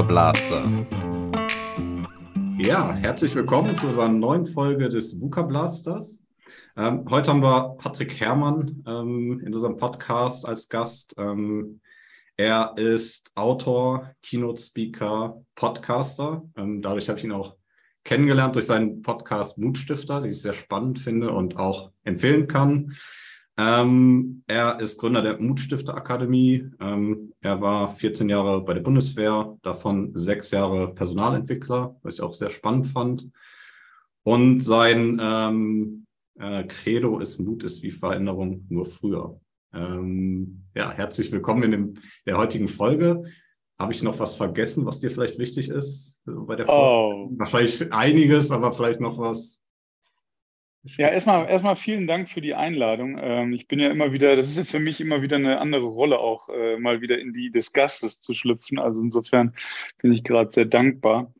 Blaster. Ja, herzlich willkommen zu unserer neuen Folge des VUCA Blasters. Ähm, heute haben wir Patrick Herrmann ähm, in unserem Podcast als Gast. Ähm, er ist Autor, Keynote-Speaker, Podcaster. Ähm, dadurch habe ich ihn auch kennengelernt durch seinen Podcast Mutstifter, den ich sehr spannend finde und auch empfehlen kann. Ähm, er ist Gründer der Mutstifter Akademie. Ähm, er war 14 Jahre bei der Bundeswehr, davon sechs Jahre Personalentwickler, was ich auch sehr spannend fand. Und sein ähm, äh, Credo ist Mut ist wie Veränderung nur früher. Ähm, ja, herzlich willkommen in dem, der heutigen Folge. Habe ich noch was vergessen, was dir vielleicht wichtig ist bei der Folge? Oh. Wahrscheinlich einiges, aber vielleicht noch was ja, erstmal, erstmal vielen Dank für die Einladung. Ähm, ich bin ja immer wieder, das ist ja für mich immer wieder eine andere Rolle, auch äh, mal wieder in die des Gastes zu schlüpfen. Also insofern bin ich gerade sehr dankbar,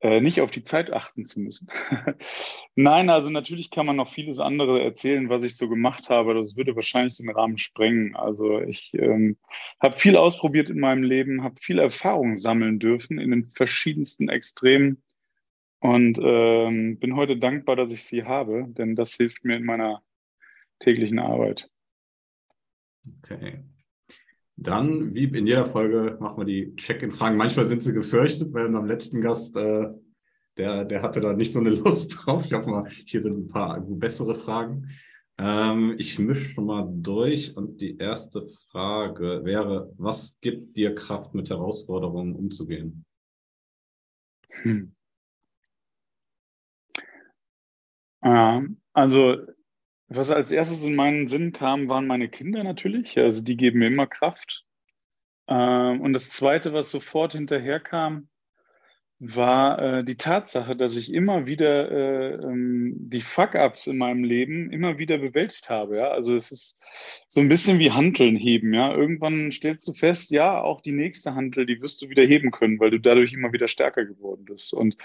äh, nicht auf die Zeit achten zu müssen. Nein, also natürlich kann man noch vieles andere erzählen, was ich so gemacht habe. Das würde wahrscheinlich den Rahmen sprengen. Also ich ähm, habe viel ausprobiert in meinem Leben, habe viel Erfahrung sammeln dürfen in den verschiedensten Extremen und ähm, bin heute dankbar, dass ich sie habe, denn das hilft mir in meiner täglichen Arbeit. Okay. Dann, wie in jeder Folge, machen wir die Check-in-Fragen. Manchmal sind sie gefürchtet, weil beim letzten Gast, äh, der, der hatte da nicht so eine Lust drauf. Ich hoffe mal, hier sind ein paar bessere Fragen. Ähm, ich mische schon mal durch und die erste Frage wäre, was gibt dir Kraft, mit Herausforderungen umzugehen? Hm. Ja, also was als erstes in meinen Sinn kam, waren meine Kinder natürlich. Also die geben mir immer Kraft. Ähm, und das Zweite, was sofort hinterher kam, war äh, die Tatsache, dass ich immer wieder äh, ähm, die Fuck-ups in meinem Leben immer wieder bewältigt habe. Ja? Also es ist so ein bisschen wie Hanteln heben. Ja? Irgendwann stellst du fest, ja, auch die nächste Hantel, die wirst du wieder heben können, weil du dadurch immer wieder stärker geworden bist. Und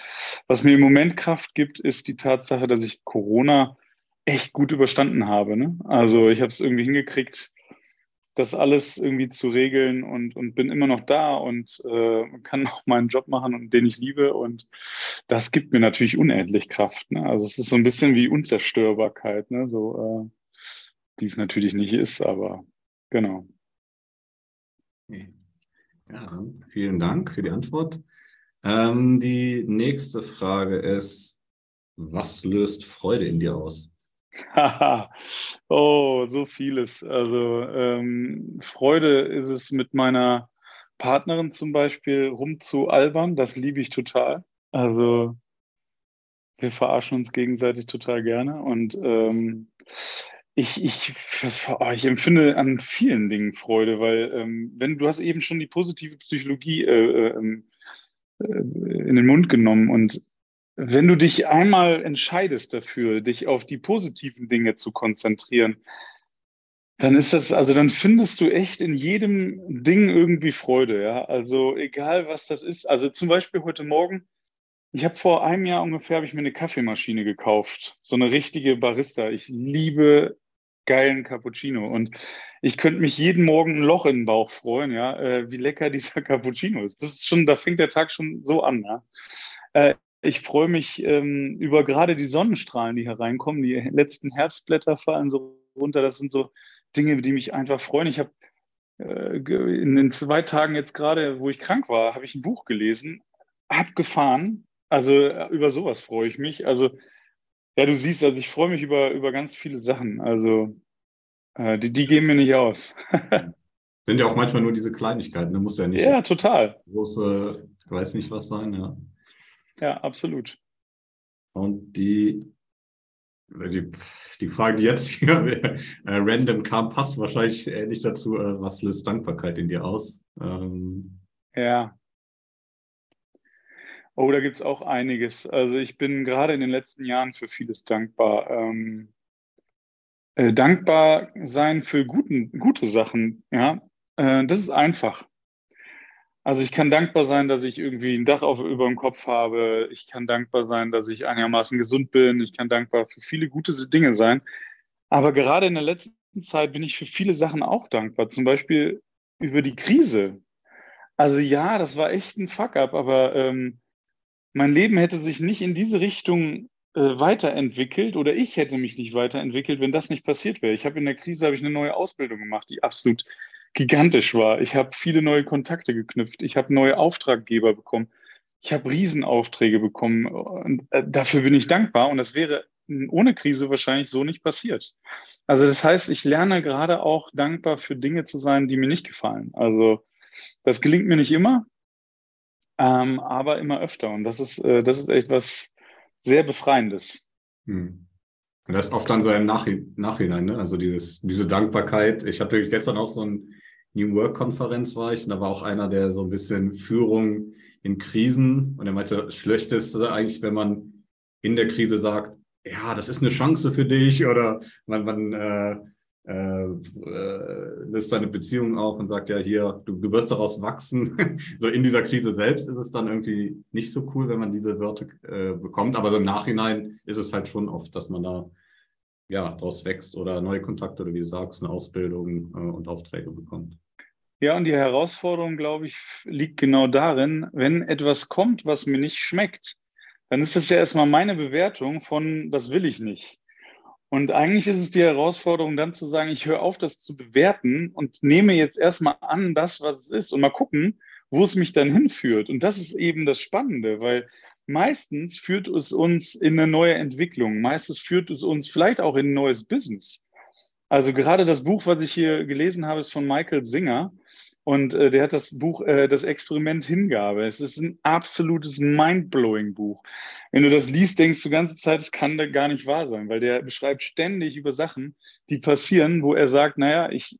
was mir im Moment Kraft gibt, ist die Tatsache, dass ich Corona echt gut überstanden habe. Ne? Also ich habe es irgendwie hingekriegt, das alles irgendwie zu regeln und, und bin immer noch da und äh, kann auch meinen Job machen und den ich liebe. Und das gibt mir natürlich unendlich Kraft. Ne? Also es ist so ein bisschen wie Unzerstörbarkeit, ne? so, äh, die es natürlich nicht ist, aber genau. Ja, vielen Dank für die Antwort. Ähm, die nächste Frage ist, was löst Freude in dir aus? oh, so vieles. Also ähm, Freude ist es mit meiner Partnerin zum Beispiel rumzualbern. Das liebe ich total. Also wir verarschen uns gegenseitig total gerne und ähm, ich, ich, oh, ich empfinde an vielen Dingen Freude, weil ähm, wenn du hast eben schon die positive Psychologie äh, äh, ähm, äh, in den Mund genommen und wenn du dich einmal entscheidest dafür, dich auf die positiven Dinge zu konzentrieren, dann ist das, also dann findest du echt in jedem Ding irgendwie Freude, ja. Also egal was das ist. Also zum Beispiel heute Morgen, ich habe vor einem Jahr ungefähr habe ich mir eine Kaffeemaschine gekauft, so eine richtige Barista. Ich liebe geilen Cappuccino und ich könnte mich jeden Morgen ein Loch in den Bauch freuen, ja, äh, wie lecker dieser Cappuccino ist. Das ist schon, da fängt der Tag schon so an, ja. Äh, ich freue mich ähm, über gerade die Sonnenstrahlen, die hereinkommen. Die letzten Herbstblätter fallen so runter. Das sind so Dinge, die mich einfach freuen. Ich habe äh, in den zwei Tagen jetzt gerade, wo ich krank war, habe ich ein Buch gelesen, abgefahren. Also äh, über sowas freue ich mich. Also ja, du siehst, also ich freue mich über, über ganz viele Sachen. Also äh, die, die gehen mir nicht aus. Sind ja auch manchmal nur diese Kleinigkeiten. Da muss ja nicht ja, total. große, ich weiß nicht was sein, ja. Ja, absolut. Und die, die, die Frage, die jetzt hier äh, random kam, passt wahrscheinlich ähnlich dazu. Äh, was löst Dankbarkeit in dir aus? Ähm, ja. Oh, da gibt es auch einiges. Also ich bin gerade in den letzten Jahren für vieles dankbar. Ähm, äh, dankbar sein für guten, gute Sachen, ja, äh, das ist einfach. Also ich kann dankbar sein, dass ich irgendwie ein Dach auf, über dem Kopf habe. Ich kann dankbar sein, dass ich einigermaßen gesund bin. Ich kann dankbar für viele gute Dinge sein. Aber gerade in der letzten Zeit bin ich für viele Sachen auch dankbar. Zum Beispiel über die Krise. Also ja, das war echt ein Fuck-up, aber ähm, mein Leben hätte sich nicht in diese Richtung äh, weiterentwickelt oder ich hätte mich nicht weiterentwickelt, wenn das nicht passiert wäre. Ich habe in der Krise habe ich eine neue Ausbildung gemacht, die absolut gigantisch war. Ich habe viele neue Kontakte geknüpft. Ich habe neue Auftraggeber bekommen. Ich habe Riesenaufträge bekommen. Und äh, dafür bin ich dankbar. Und das wäre ohne Krise wahrscheinlich so nicht passiert. Also das heißt, ich lerne gerade auch dankbar für Dinge zu sein, die mir nicht gefallen. Also das gelingt mir nicht immer, ähm, aber immer öfter. Und das ist, äh, das ist echt was sehr Befreiendes. Hm. Und das ist oft dann so im Nachhinein, ne? Also dieses, diese Dankbarkeit. Ich hatte gestern auch so ein New Work-Konferenz war ich und da war auch einer, der so ein bisschen Führung in Krisen und er meinte, das Schlechteste eigentlich, wenn man in der Krise sagt, ja, das ist eine Chance für dich oder man, man äh, äh, äh, löst seine Beziehung auf und sagt, ja, hier, du, du wirst daraus wachsen. so in dieser Krise selbst ist es dann irgendwie nicht so cool, wenn man diese Wörter äh, bekommt, aber so im Nachhinein ist es halt schon oft, dass man da ja, daraus wächst oder neue Kontakte oder wie du sagst, eine Ausbildung äh, und Aufträge bekommt. Ja, und die Herausforderung, glaube ich, liegt genau darin, wenn etwas kommt, was mir nicht schmeckt, dann ist das ja erstmal meine Bewertung von, das will ich nicht. Und eigentlich ist es die Herausforderung, dann zu sagen, ich höre auf, das zu bewerten und nehme jetzt erstmal an, das, was es ist und mal gucken, wo es mich dann hinführt. Und das ist eben das Spannende, weil meistens führt es uns in eine neue Entwicklung. Meistens führt es uns vielleicht auch in ein neues Business. Also gerade das Buch, was ich hier gelesen habe, ist von Michael Singer. Und äh, der hat das Buch äh, Das Experiment Hingabe. Es ist ein absolutes mindblowing Buch. Wenn du das liest, denkst du die ganze Zeit, es kann da gar nicht wahr sein, weil der beschreibt ständig über Sachen, die passieren, wo er sagt, naja, ich,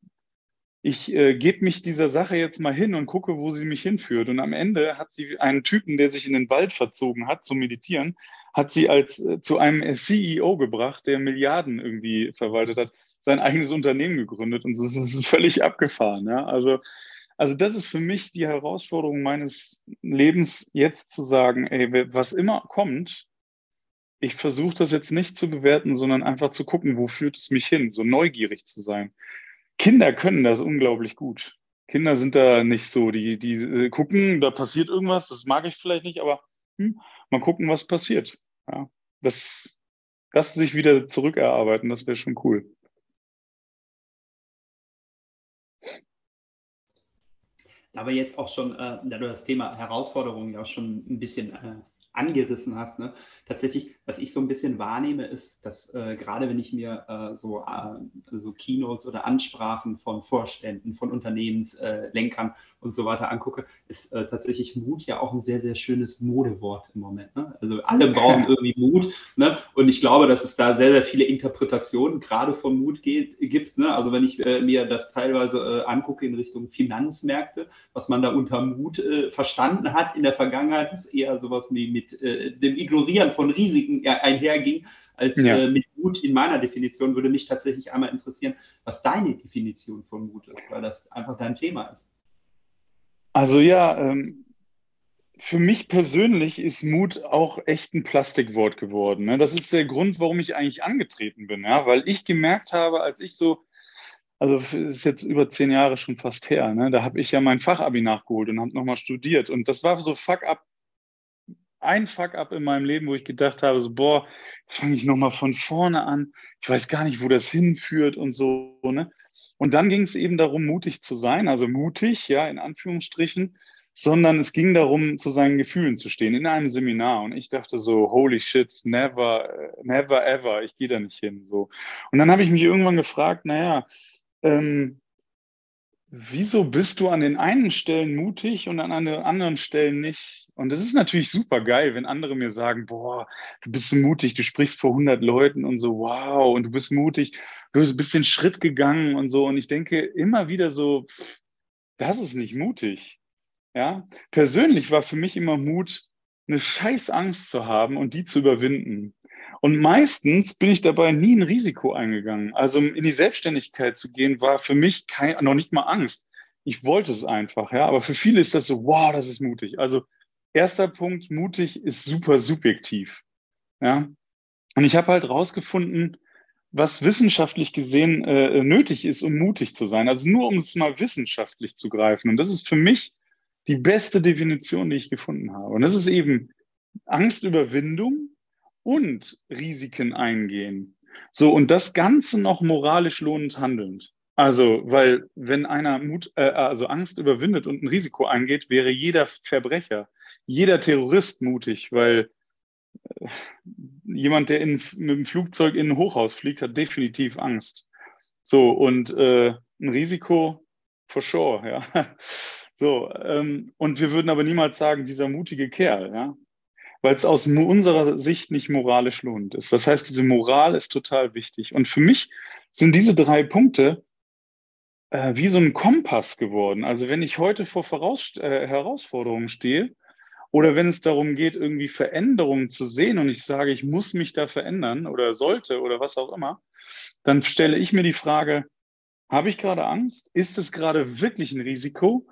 ich äh, gebe mich dieser Sache jetzt mal hin und gucke, wo sie mich hinführt. Und am Ende hat sie einen Typen, der sich in den Wald verzogen hat zum Meditieren, hat sie als äh, zu einem CEO gebracht, der Milliarden irgendwie verwaltet hat, sein eigenes Unternehmen gegründet. Und so ist es völlig abgefahren. Ja? Also also das ist für mich die Herausforderung meines Lebens, jetzt zu sagen, ey, was immer kommt, ich versuche das jetzt nicht zu bewerten, sondern einfach zu gucken, wo führt es mich hin, so neugierig zu sein. Kinder können das unglaublich gut. Kinder sind da nicht so, die, die äh, gucken, da passiert irgendwas, das mag ich vielleicht nicht, aber hm, mal gucken, was passiert. Ja, das, das sich wieder zurückerarbeiten, das wäre schon cool. Aber jetzt auch schon, äh, da du das Thema Herausforderungen ja auch schon ein bisschen äh, angerissen hast, ne? tatsächlich, was ich so ein bisschen wahrnehme, ist, dass äh, gerade wenn ich mir äh, so, äh, so Keynotes oder Ansprachen von Vorständen, von Unternehmenslenkern und so weiter angucke, ist äh, tatsächlich Mut ja auch ein sehr, sehr schönes Modewort im Moment. Ne? Also alle brauchen irgendwie Mut. Ne? Und ich glaube, dass es da sehr, sehr viele Interpretationen gerade von Mut geht, gibt. Ne? Also wenn ich äh, mir das teilweise äh, angucke in Richtung Finanzmärkte, was man da unter Mut äh, verstanden hat in der Vergangenheit, ist eher sowas wie mit äh, dem Ignorieren von Risiken einherging als ja. äh, mit Mut in meiner Definition, würde mich tatsächlich einmal interessieren, was deine Definition von Mut ist, weil das einfach dein Thema ist. Also ja, ähm, für mich persönlich ist Mut auch echt ein Plastikwort geworden. Ne? Das ist der Grund, warum ich eigentlich angetreten bin, ja? weil ich gemerkt habe, als ich so, also das ist jetzt über zehn Jahre schon fast her, ne? da habe ich ja mein Fachabi nachgeholt und habe nochmal studiert und das war so fuck up, ein fuck up in meinem Leben, wo ich gedacht habe, so boah, jetzt fange ich nochmal von vorne an, ich weiß gar nicht, wo das hinführt und so, ne? Und dann ging es eben darum, mutig zu sein, also mutig, ja, in Anführungsstrichen, sondern es ging darum, zu seinen Gefühlen zu stehen in einem Seminar. Und ich dachte so, holy shit, never, never ever, ich gehe da nicht hin. So. Und dann habe ich mich irgendwann gefragt, naja, ähm, wieso bist du an den einen Stellen mutig und an den anderen Stellen nicht? Und das ist natürlich super geil, wenn andere mir sagen, boah, du bist so mutig, du sprichst vor 100 Leuten und so, wow, und du bist mutig du bist den Schritt gegangen und so. Und ich denke immer wieder so, das ist nicht mutig. Ja, persönlich war für mich immer Mut, eine scheiß Angst zu haben und die zu überwinden. Und meistens bin ich dabei nie ein Risiko eingegangen. Also in die Selbstständigkeit zu gehen, war für mich kein, noch nicht mal Angst. Ich wollte es einfach, ja. Aber für viele ist das so, wow, das ist mutig. Also erster Punkt, mutig ist super subjektiv. Ja. Und ich habe halt rausgefunden, was wissenschaftlich gesehen äh, nötig ist, um mutig zu sein. Also nur um es mal wissenschaftlich zu greifen. Und das ist für mich die beste Definition, die ich gefunden habe. Und das ist eben Angstüberwindung und Risiken eingehen. So, und das Ganze noch moralisch lohnend handelnd. Also, weil wenn einer Mut, äh, also Angst überwindet und ein Risiko eingeht, wäre jeder Verbrecher, jeder Terrorist mutig, weil äh, jemand, der in, mit dem Flugzeug in ein Hochhaus fliegt, hat definitiv Angst. So, und äh, ein Risiko for sure, ja. So, ähm, und wir würden aber niemals sagen, dieser mutige Kerl, ja, weil es aus unserer Sicht nicht moralisch lohnend ist. Das heißt, diese Moral ist total wichtig. Und für mich sind diese drei Punkte äh, wie so ein Kompass geworden. Also wenn ich heute vor Voraus äh, Herausforderungen stehe oder wenn es darum geht, irgendwie Veränderungen zu sehen und ich sage, ich muss mich da verändern oder sollte oder was auch immer, dann stelle ich mir die Frage, habe ich gerade Angst? Ist es gerade wirklich ein Risiko?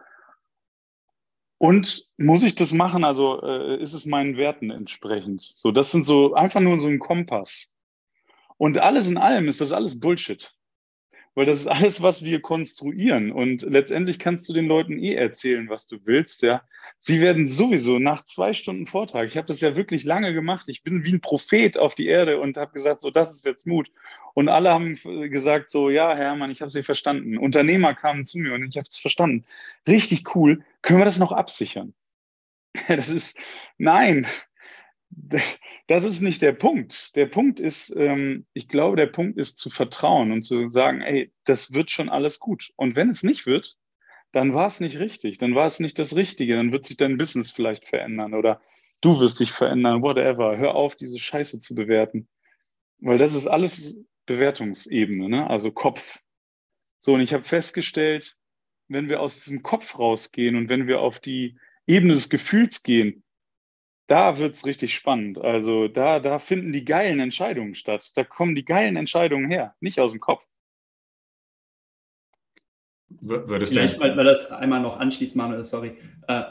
Und muss ich das machen? Also äh, ist es meinen Werten entsprechend? So, das sind so einfach nur so ein Kompass. Und alles in allem ist das alles Bullshit. Weil das ist alles, was wir konstruieren. Und letztendlich kannst du den Leuten eh erzählen, was du willst, ja. Sie werden sowieso nach zwei Stunden Vortrag, ich habe das ja wirklich lange gemacht, ich bin wie ein Prophet auf die Erde und habe gesagt, so, das ist jetzt Mut. Und alle haben gesagt, so, ja, Hermann, ich habe Sie verstanden. Unternehmer kamen zu mir und ich habe es verstanden. Richtig cool. Können wir das noch absichern? Das ist, nein, das ist nicht der Punkt. Der Punkt ist, ähm, ich glaube, der Punkt ist zu vertrauen und zu sagen, ey, das wird schon alles gut. Und wenn es nicht wird, dann war es nicht richtig, dann war es nicht das Richtige, dann wird sich dein Business vielleicht verändern oder du wirst dich verändern, whatever. Hör auf, diese Scheiße zu bewerten. Weil das ist alles Bewertungsebene, ne? also Kopf. So, und ich habe festgestellt, wenn wir aus diesem Kopf rausgehen und wenn wir auf die Ebene des Gefühls gehen, da wird es richtig spannend. Also da, da finden die geilen Entscheidungen statt. Da kommen die geilen Entscheidungen her, nicht aus dem Kopf. Würdest Vielleicht, weil, weil das einmal noch anschließt, Manuel, sorry. Äh,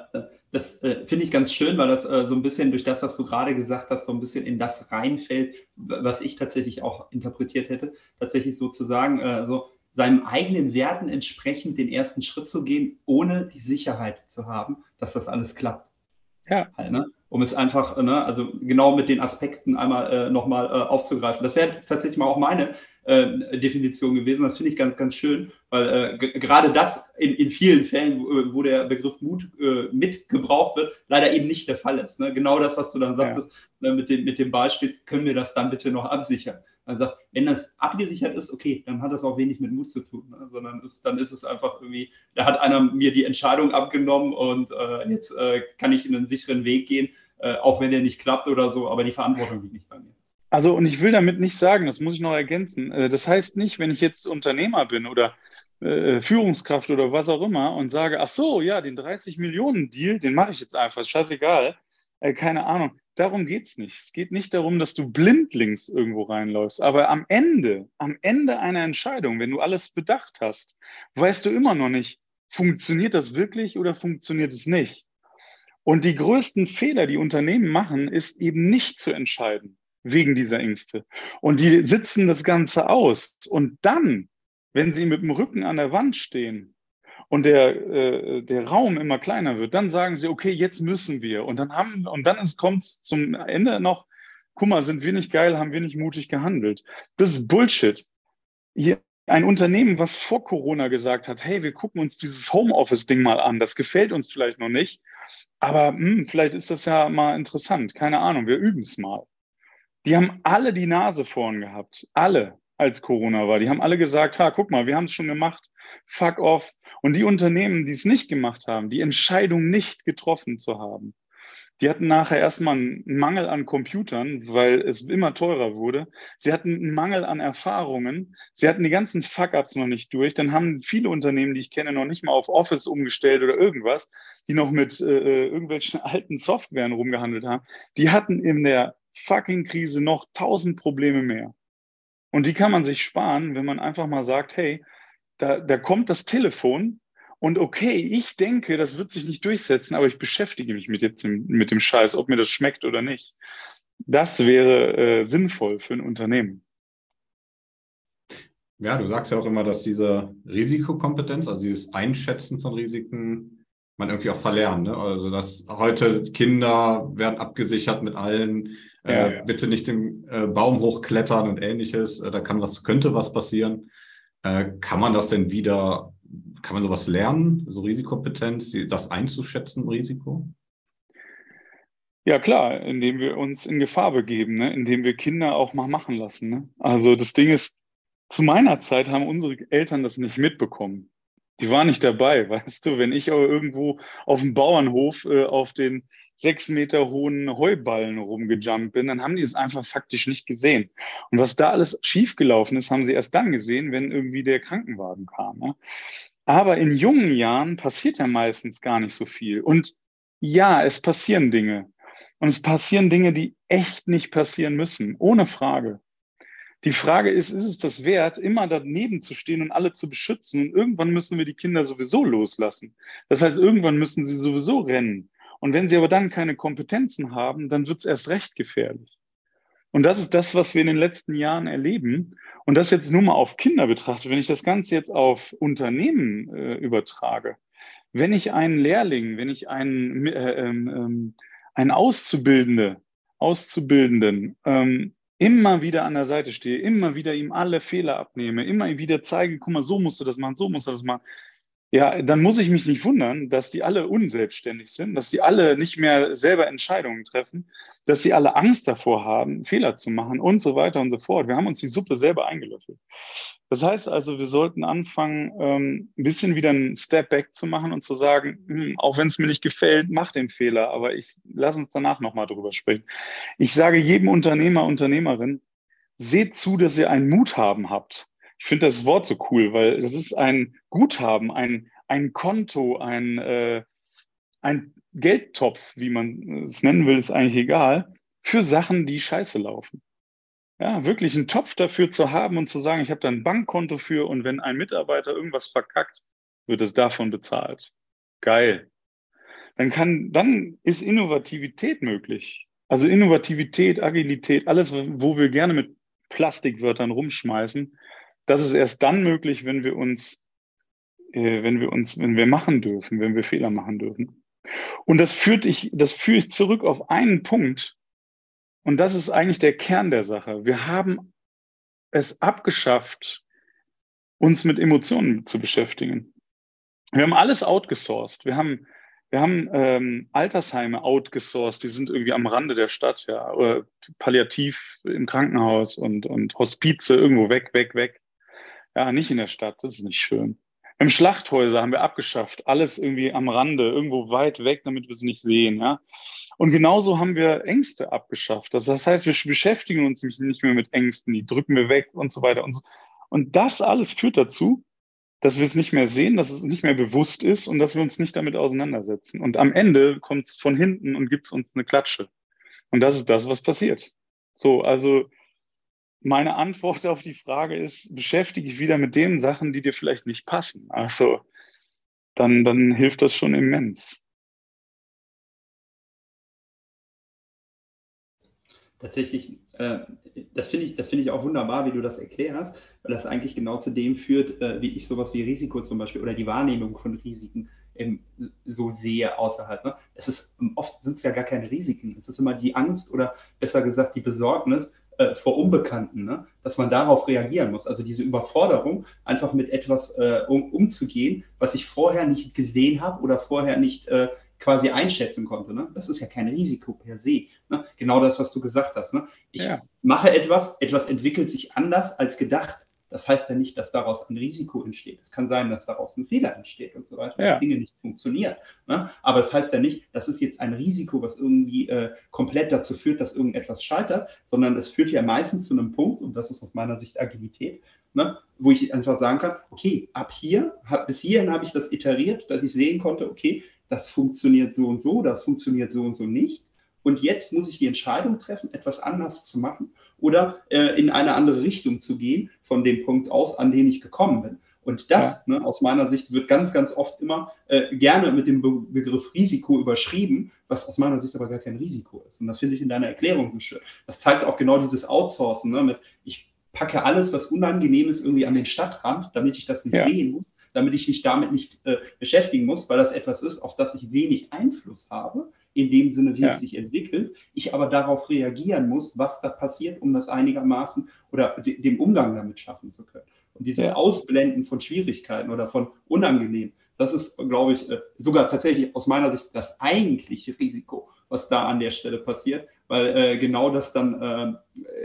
das äh, finde ich ganz schön, weil das äh, so ein bisschen durch das, was du gerade gesagt hast, so ein bisschen in das reinfällt, was ich tatsächlich auch interpretiert hätte. Tatsächlich sozusagen äh, so seinem eigenen Werten entsprechend den ersten Schritt zu gehen, ohne die Sicherheit zu haben, dass das alles klappt. Ja. Halt, ne? Um es einfach, ne, also genau mit den Aspekten einmal äh, nochmal äh, aufzugreifen. Das wäre tatsächlich mal auch meine äh, Definition gewesen. Das finde ich ganz, ganz schön, weil äh, gerade das in, in vielen Fällen, wo, wo der Begriff Mut äh, mitgebraucht wird, leider eben nicht der Fall ist. Ne? Genau das, was du dann sagtest ja. ne, mit, dem, mit dem Beispiel, können wir das dann bitte noch absichern? Also sagst, wenn das abgesichert ist, okay, dann hat das auch wenig mit Mut zu tun, ne? sondern ist, dann ist es einfach irgendwie, da hat einer mir die Entscheidung abgenommen und äh, jetzt äh, kann ich in einen sicheren Weg gehen, äh, auch wenn der nicht klappt oder so, aber die Verantwortung liegt nicht bei mir. Also, und ich will damit nicht sagen, das muss ich noch ergänzen. Äh, das heißt nicht, wenn ich jetzt Unternehmer bin oder äh, Führungskraft oder was auch immer und sage, ach so, ja, den 30 Millionen Deal, den mache ich jetzt einfach, ist scheißegal, äh, keine Ahnung. Darum geht es nicht. Es geht nicht darum, dass du blindlings irgendwo reinläufst. Aber am Ende, am Ende einer Entscheidung, wenn du alles bedacht hast, weißt du immer noch nicht, funktioniert das wirklich oder funktioniert es nicht. Und die größten Fehler, die Unternehmen machen, ist eben nicht zu entscheiden wegen dieser Ängste. Und die sitzen das Ganze aus. Und dann, wenn sie mit dem Rücken an der Wand stehen und der, äh, der Raum immer kleiner wird, dann sagen sie, okay, jetzt müssen wir. Und dann haben, und dann kommt zum Ende noch, guck mal, sind wir nicht geil, haben wir nicht mutig gehandelt. Das ist Bullshit. Hier, ein Unternehmen, was vor Corona gesagt hat, hey, wir gucken uns dieses Homeoffice-Ding mal an, das gefällt uns vielleicht noch nicht, aber mh, hm, vielleicht ist das ja mal interessant, keine Ahnung, wir üben es mal. Die haben alle die Nase vorn gehabt. Alle, als Corona war. Die haben alle gesagt, ha, guck mal, wir haben es schon gemacht. Fuck off. Und die Unternehmen, die es nicht gemacht haben, die Entscheidung nicht getroffen zu haben, die hatten nachher erstmal einen Mangel an Computern, weil es immer teurer wurde. Sie hatten einen Mangel an Erfahrungen. Sie hatten die ganzen Fuck-ups noch nicht durch. Dann haben viele Unternehmen, die ich kenne, noch nicht mal auf Office umgestellt oder irgendwas, die noch mit äh, äh irgendwelchen alten Softwaren rumgehandelt haben. Die hatten in der fucking Krise noch tausend Probleme mehr. Und die kann man sich sparen, wenn man einfach mal sagt, hey, da, da kommt das Telefon und okay, ich denke, das wird sich nicht durchsetzen, aber ich beschäftige mich mit dem, mit dem Scheiß, ob mir das schmeckt oder nicht. Das wäre äh, sinnvoll für ein Unternehmen. Ja, du sagst ja auch immer, dass diese Risikokompetenz, also dieses Einschätzen von Risiken, man irgendwie auch verlernen. Ne? Also dass heute Kinder werden abgesichert mit allen, äh, ja, ja. bitte nicht den äh, Baum hochklettern und ähnliches. Äh, da kann was, könnte was passieren. Äh, kann man das denn wieder, kann man sowas lernen, so Risikokompetenz, die, das einzuschätzen, Risiko? Ja, klar, indem wir uns in Gefahr begeben, ne? indem wir Kinder auch mal machen lassen. Ne? Also das Ding ist, zu meiner Zeit haben unsere Eltern das nicht mitbekommen. Die waren nicht dabei, weißt du, wenn ich aber irgendwo auf dem Bauernhof äh, auf den sechs Meter hohen Heuballen rumgejumpt bin, dann haben die es einfach faktisch nicht gesehen. Und was da alles schiefgelaufen ist, haben sie erst dann gesehen, wenn irgendwie der Krankenwagen kam. Ne? Aber in jungen Jahren passiert ja meistens gar nicht so viel. Und ja, es passieren Dinge. Und es passieren Dinge, die echt nicht passieren müssen, ohne Frage. Die Frage ist, ist es das wert, immer daneben zu stehen und alle zu beschützen? Und irgendwann müssen wir die Kinder sowieso loslassen. Das heißt, irgendwann müssen sie sowieso rennen. Und wenn sie aber dann keine Kompetenzen haben, dann wird es erst recht gefährlich. Und das ist das, was wir in den letzten Jahren erleben. Und das jetzt nur mal auf Kinder betrachte, wenn ich das Ganze jetzt auf Unternehmen äh, übertrage, wenn ich einen Lehrling, wenn ich einen, äh, ähm einen Auszubildende, Auszubildenden ähm, immer wieder an der Seite stehe, immer wieder ihm alle Fehler abnehme, immer wieder zeige, guck mal, so musst du das machen, so musst du das machen, ja, dann muss ich mich nicht wundern, dass die alle unselbstständig sind, dass die alle nicht mehr selber Entscheidungen treffen, dass sie alle Angst davor haben, Fehler zu machen und so weiter und so fort. Wir haben uns die Suppe selber eingelöffelt. Das heißt also, wir sollten anfangen, ähm, ein bisschen wieder einen Step back zu machen und zu sagen, hm, auch wenn es mir nicht gefällt, mach den Fehler, aber ich lass uns danach nochmal drüber sprechen. Ich sage jedem Unternehmer, Unternehmerin, seht zu, dass ihr einen Mut haben habt ich finde das Wort so cool, weil das ist ein Guthaben, ein, ein Konto, ein, äh, ein Geldtopf, wie man es nennen will, ist eigentlich egal, für Sachen, die scheiße laufen. Ja, wirklich einen Topf dafür zu haben und zu sagen, ich habe da ein Bankkonto für und wenn ein Mitarbeiter irgendwas verkackt, wird es davon bezahlt. Geil. Dann kann, dann ist Innovativität möglich. Also Innovativität, Agilität, alles, wo wir gerne mit Plastikwörtern rumschmeißen, das ist erst dann möglich, wenn wir uns, äh, wenn wir uns, wenn wir machen dürfen, wenn wir Fehler machen dürfen. Und das führt ich, das führe ich zurück auf einen Punkt. Und das ist eigentlich der Kern der Sache. Wir haben es abgeschafft, uns mit Emotionen zu beschäftigen. Wir haben alles outgesourced. Wir haben, wir haben ähm, Altersheime outgesourced, die sind irgendwie am Rande der Stadt, ja, oder palliativ im Krankenhaus und, und Hospize irgendwo weg, weg, weg. Ja, nicht in der Stadt, das ist nicht schön. Im Schlachthäuser haben wir abgeschafft, alles irgendwie am Rande, irgendwo weit weg, damit wir es nicht sehen. Ja? Und genauso haben wir Ängste abgeschafft. Das heißt, wir beschäftigen uns nicht mehr mit Ängsten, die drücken wir weg und so weiter und so. Und das alles führt dazu, dass wir es nicht mehr sehen, dass es nicht mehr bewusst ist und dass wir uns nicht damit auseinandersetzen. Und am Ende kommt es von hinten und gibt es uns eine Klatsche. Und das ist das, was passiert. So, also meine Antwort auf die Frage ist, beschäftige dich wieder mit den Sachen, die dir vielleicht nicht passen. Also dann, dann hilft das schon immens. Tatsächlich, äh, das finde ich, find ich auch wunderbar, wie du das erklärst, weil das eigentlich genau zu dem führt, äh, wie ich sowas wie Risiko zum Beispiel oder die Wahrnehmung von Risiken ähm, so sehe außerhalb. Ne? Es ist, oft sind es ja gar keine Risiken. Es ist immer die Angst oder besser gesagt die Besorgnis, äh, vor Unbekannten, ne? dass man darauf reagieren muss. Also diese Überforderung, einfach mit etwas äh, um, umzugehen, was ich vorher nicht gesehen habe oder vorher nicht äh, quasi einschätzen konnte. Ne? Das ist ja kein Risiko per se. Ne? Genau das, was du gesagt hast. Ne? Ich ja. mache etwas, etwas entwickelt sich anders als gedacht. Das heißt ja nicht, dass daraus ein Risiko entsteht. Es kann sein, dass daraus ein Fehler entsteht und so weiter, ja. dass Dinge nicht funktionieren. Ne? Aber es das heißt ja nicht, das ist jetzt ein Risiko, was irgendwie äh, komplett dazu führt, dass irgendetwas scheitert, sondern es führt ja meistens zu einem Punkt, und das ist aus meiner Sicht Agilität, ne? wo ich einfach sagen kann, okay, ab hier, hab, bis hierhin habe ich das iteriert, dass ich sehen konnte, okay, das funktioniert so und so, das funktioniert so und so nicht und jetzt muss ich die Entscheidung treffen, etwas anders zu machen oder äh, in eine andere Richtung zu gehen von dem Punkt aus, an den ich gekommen bin. Und das, ja. ne, aus meiner Sicht, wird ganz, ganz oft immer äh, gerne mit dem Be Begriff Risiko überschrieben, was aus meiner Sicht aber gar kein Risiko ist. Und das finde ich in deiner Erklärung so schön. Das zeigt auch genau dieses Outsourcen, ne, mit ich packe alles, was unangenehm ist, irgendwie an den Stadtrand, damit ich das nicht ja. sehen muss, damit ich mich damit nicht äh, beschäftigen muss, weil das etwas ist, auf das ich wenig Einfluss habe, in dem Sinne, wie ja. es sich entwickelt, ich aber darauf reagieren muss, was da passiert, um das einigermaßen oder de dem Umgang damit schaffen zu können. Und dieses ja. Ausblenden von Schwierigkeiten oder von Unangenehm, das ist, glaube ich, äh, sogar tatsächlich aus meiner Sicht das eigentliche Risiko, was da an der Stelle passiert, weil äh, genau das dann äh,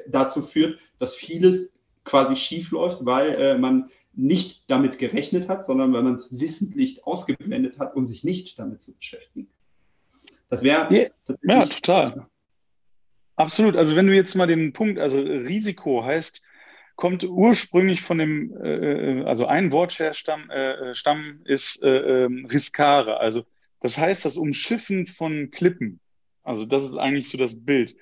dazu führt, dass vieles quasi schief läuft, weil äh, man nicht damit gerechnet hat, sondern weil man es wissentlich ausgeblendet hat, um sich nicht damit zu beschäftigen. Das wäre. Ja, ja, total. Absolut. Also wenn du jetzt mal den Punkt, also Risiko heißt, kommt ursprünglich von dem, äh, äh also ein Wortstamm äh, Stamm ist äh, ähm, riskare. Also das heißt das Umschiffen von Klippen. Also das ist eigentlich so das Bild.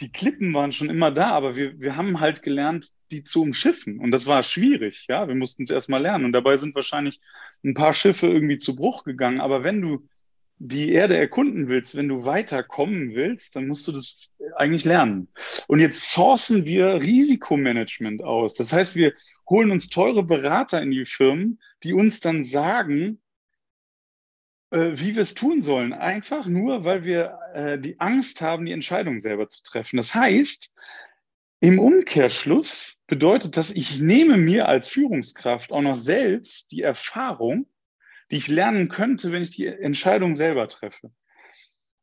Die Klippen waren schon immer da, aber wir, wir haben halt gelernt, die zu umschiffen. Und das war schwierig, ja. Wir mussten es erstmal lernen. Und dabei sind wahrscheinlich ein paar Schiffe irgendwie zu Bruch gegangen. Aber wenn du die Erde erkunden willst, wenn du weiterkommen willst, dann musst du das eigentlich lernen. Und jetzt sourcen wir Risikomanagement aus. Das heißt, wir holen uns teure Berater in die Firmen, die uns dann sagen, äh, wie wir es tun sollen. Einfach nur, weil wir äh, die Angst haben, die Entscheidung selber zu treffen. Das heißt, im Umkehrschluss bedeutet das, ich nehme mir als Führungskraft auch noch selbst die Erfahrung, die ich lernen könnte, wenn ich die Entscheidung selber treffe.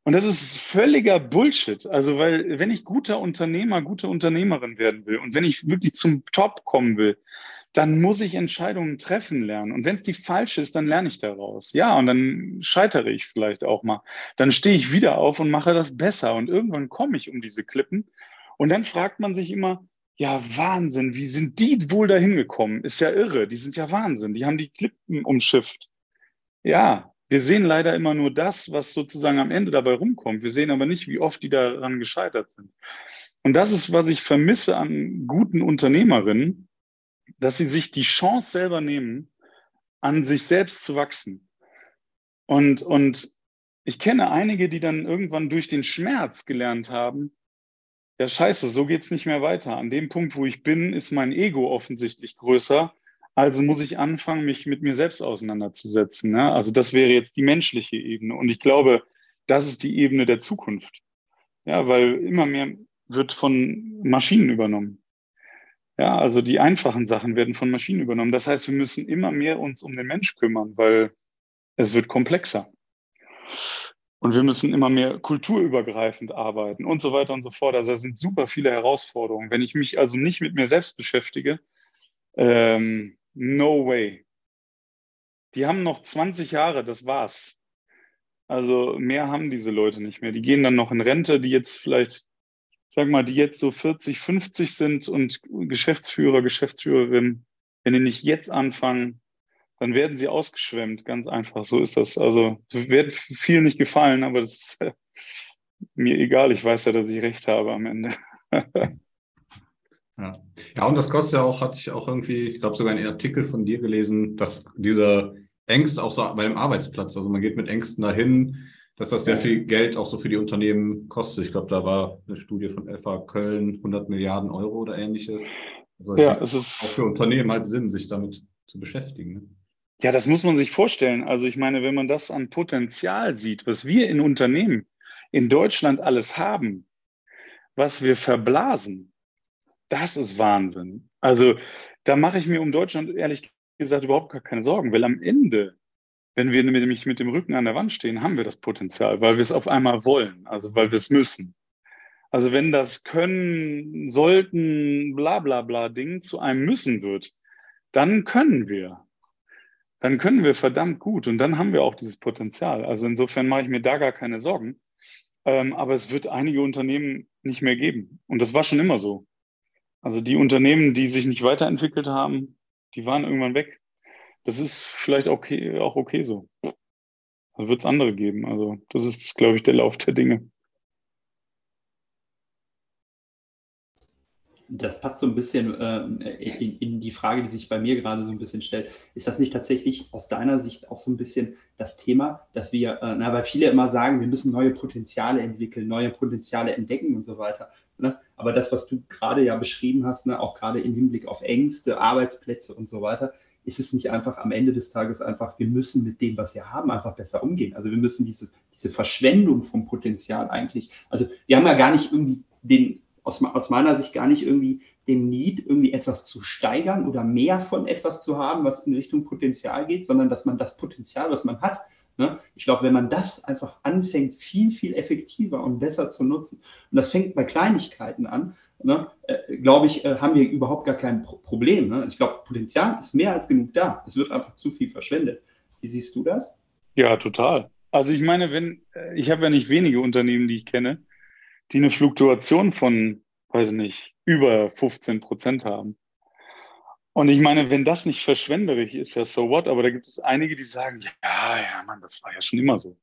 Und das ist völliger Bullshit. Also, weil wenn ich guter Unternehmer, gute Unternehmerin werden will und wenn ich wirklich zum Top kommen will, dann muss ich Entscheidungen treffen lernen. Und wenn es die falsche ist, dann lerne ich daraus. Ja, und dann scheitere ich vielleicht auch mal. Dann stehe ich wieder auf und mache das besser. Und irgendwann komme ich um diese Klippen. Und dann fragt man sich immer, ja, Wahnsinn, wie sind die wohl dahin gekommen? Ist ja irre, die sind ja Wahnsinn, die haben die Klippen umschifft. Ja, wir sehen leider immer nur das, was sozusagen am Ende dabei rumkommt. Wir sehen aber nicht, wie oft die daran gescheitert sind. Und das ist, was ich vermisse an guten Unternehmerinnen, dass sie sich die Chance selber nehmen, an sich selbst zu wachsen. Und, und ich kenne einige, die dann irgendwann durch den Schmerz gelernt haben, ja scheiße, so geht's nicht mehr weiter. An dem Punkt, wo ich bin, ist mein Ego offensichtlich größer also muss ich anfangen, mich mit mir selbst auseinanderzusetzen. Ne? Also das wäre jetzt die menschliche Ebene. Und ich glaube, das ist die Ebene der Zukunft. Ja, weil immer mehr wird von Maschinen übernommen. Ja, also die einfachen Sachen werden von Maschinen übernommen. Das heißt, wir müssen immer mehr uns um den Mensch kümmern, weil es wird komplexer. Und wir müssen immer mehr kulturübergreifend arbeiten und so weiter und so fort. Also da sind super viele Herausforderungen. Wenn ich mich also nicht mit mir selbst beschäftige, ähm, No way. Die haben noch 20 Jahre, das war's. Also mehr haben diese Leute nicht mehr. Die gehen dann noch in Rente, die jetzt vielleicht, sag mal, die jetzt so 40, 50 sind und Geschäftsführer, Geschäftsführerin, wenn die nicht jetzt anfangen, dann werden sie ausgeschwemmt, ganz einfach. So ist das. Also wird viel nicht gefallen, aber das ist äh, mir egal. Ich weiß ja, dass ich recht habe am Ende. Ja. ja, und das kostet ja auch, hatte ich auch irgendwie, ich glaube sogar einen Artikel von dir gelesen, dass diese Ängste auch so bei dem Arbeitsplatz, also man geht mit Ängsten dahin, dass das sehr viel Geld auch so für die Unternehmen kostet. Ich glaube, da war eine Studie von FA Köln, 100 Milliarden Euro oder ähnliches. Also es ja, es ist auch für Unternehmen halt Sinn, sich damit zu beschäftigen. Ne? Ja, das muss man sich vorstellen. Also ich meine, wenn man das an Potenzial sieht, was wir in Unternehmen in Deutschland alles haben, was wir verblasen, das ist Wahnsinn. Also da mache ich mir um Deutschland ehrlich gesagt überhaupt gar keine Sorgen, weil am Ende, wenn wir nämlich mit dem Rücken an der Wand stehen, haben wir das Potenzial, weil wir es auf einmal wollen, also weil wir es müssen. Also wenn das können, sollten, bla bla bla Ding zu einem müssen wird, dann können wir. Dann können wir verdammt gut und dann haben wir auch dieses Potenzial. Also insofern mache ich mir da gar keine Sorgen. Ähm, aber es wird einige Unternehmen nicht mehr geben. Und das war schon immer so. Also die Unternehmen, die sich nicht weiterentwickelt haben, die waren irgendwann weg. Das ist vielleicht okay, auch okay so. Da wird es andere geben. Also das ist, glaube ich, der Lauf der Dinge. Das passt so ein bisschen äh, in, in, die Frage, die sich bei mir gerade so ein bisschen stellt. Ist das nicht tatsächlich aus deiner Sicht auch so ein bisschen das Thema, dass wir, äh, na, weil viele immer sagen, wir müssen neue Potenziale entwickeln, neue Potenziale entdecken und so weiter. Ne? Aber das, was du gerade ja beschrieben hast, ne, auch gerade im Hinblick auf Ängste, Arbeitsplätze und so weiter, ist es nicht einfach am Ende des Tages einfach, wir müssen mit dem, was wir haben, einfach besser umgehen. Also wir müssen diese, diese Verschwendung vom Potenzial eigentlich, also wir haben ja gar nicht irgendwie den, aus, aus meiner Sicht gar nicht irgendwie den Need, irgendwie etwas zu steigern oder mehr von etwas zu haben, was in Richtung Potenzial geht, sondern dass man das Potenzial, was man hat, Ne? Ich glaube, wenn man das einfach anfängt, viel, viel effektiver und besser zu nutzen, und das fängt bei Kleinigkeiten an, ne? äh, glaube ich, äh, haben wir überhaupt gar kein Pro Problem. Ne? Ich glaube, Potenzial ist mehr als genug da. Es wird einfach zu viel verschwendet. Wie siehst du das? Ja, total. Also ich meine, wenn, äh, ich habe ja nicht wenige Unternehmen, die ich kenne, die eine Fluktuation von, weiß ich nicht, über 15 Prozent haben. Und ich meine, wenn das nicht verschwenderisch ist, ja, so what? Aber da gibt es einige, die sagen, ja, ja, Mann, das war ja schon immer so.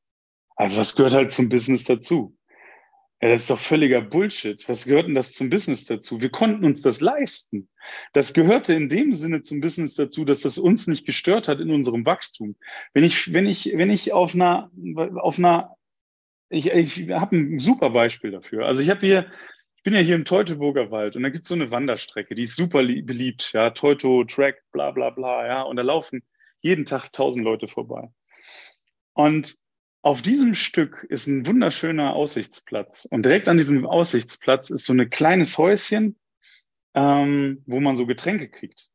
Also das gehört halt zum Business dazu. Ja, das ist doch völliger Bullshit. Was gehört denn das zum Business dazu? Wir konnten uns das leisten. Das gehörte in dem Sinne zum Business dazu, dass das uns nicht gestört hat in unserem Wachstum. Wenn ich, wenn ich, wenn ich auf einer, auf einer, ich, ich habe ein super Beispiel dafür. Also ich habe hier ich bin ja hier im Teutoburger Wald und da gibt es so eine Wanderstrecke, die ist super beliebt, ja, Teuto, Track, bla bla bla, ja, und da laufen jeden Tag tausend Leute vorbei. Und auf diesem Stück ist ein wunderschöner Aussichtsplatz. Und direkt an diesem Aussichtsplatz ist so ein kleines Häuschen, ähm, wo man so Getränke kriegt.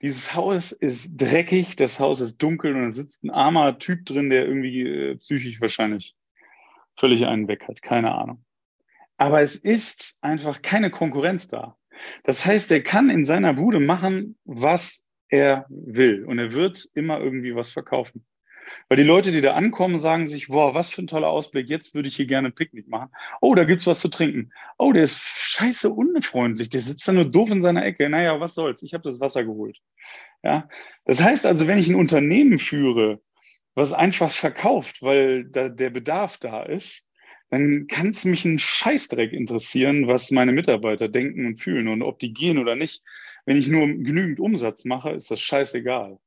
Dieses Haus ist dreckig, das Haus ist dunkel und da sitzt ein armer Typ drin, der irgendwie äh, psychisch wahrscheinlich völlig einen weg hat. Keine Ahnung. Aber es ist einfach keine Konkurrenz da. Das heißt, er kann in seiner Bude machen, was er will. Und er wird immer irgendwie was verkaufen. Weil die Leute, die da ankommen, sagen sich, boah, was für ein toller Ausblick, jetzt würde ich hier gerne Picknick machen. Oh, da gibt's was zu trinken. Oh, der ist scheiße unfreundlich, der sitzt da nur doof in seiner Ecke. Naja, was soll's, ich habe das Wasser geholt. Ja? Das heißt also, wenn ich ein Unternehmen führe, was einfach verkauft, weil da der Bedarf da ist, dann kann es mich ein Scheißdreck interessieren, was meine Mitarbeiter denken und fühlen und ob die gehen oder nicht. Wenn ich nur genügend Umsatz mache, ist das scheißegal.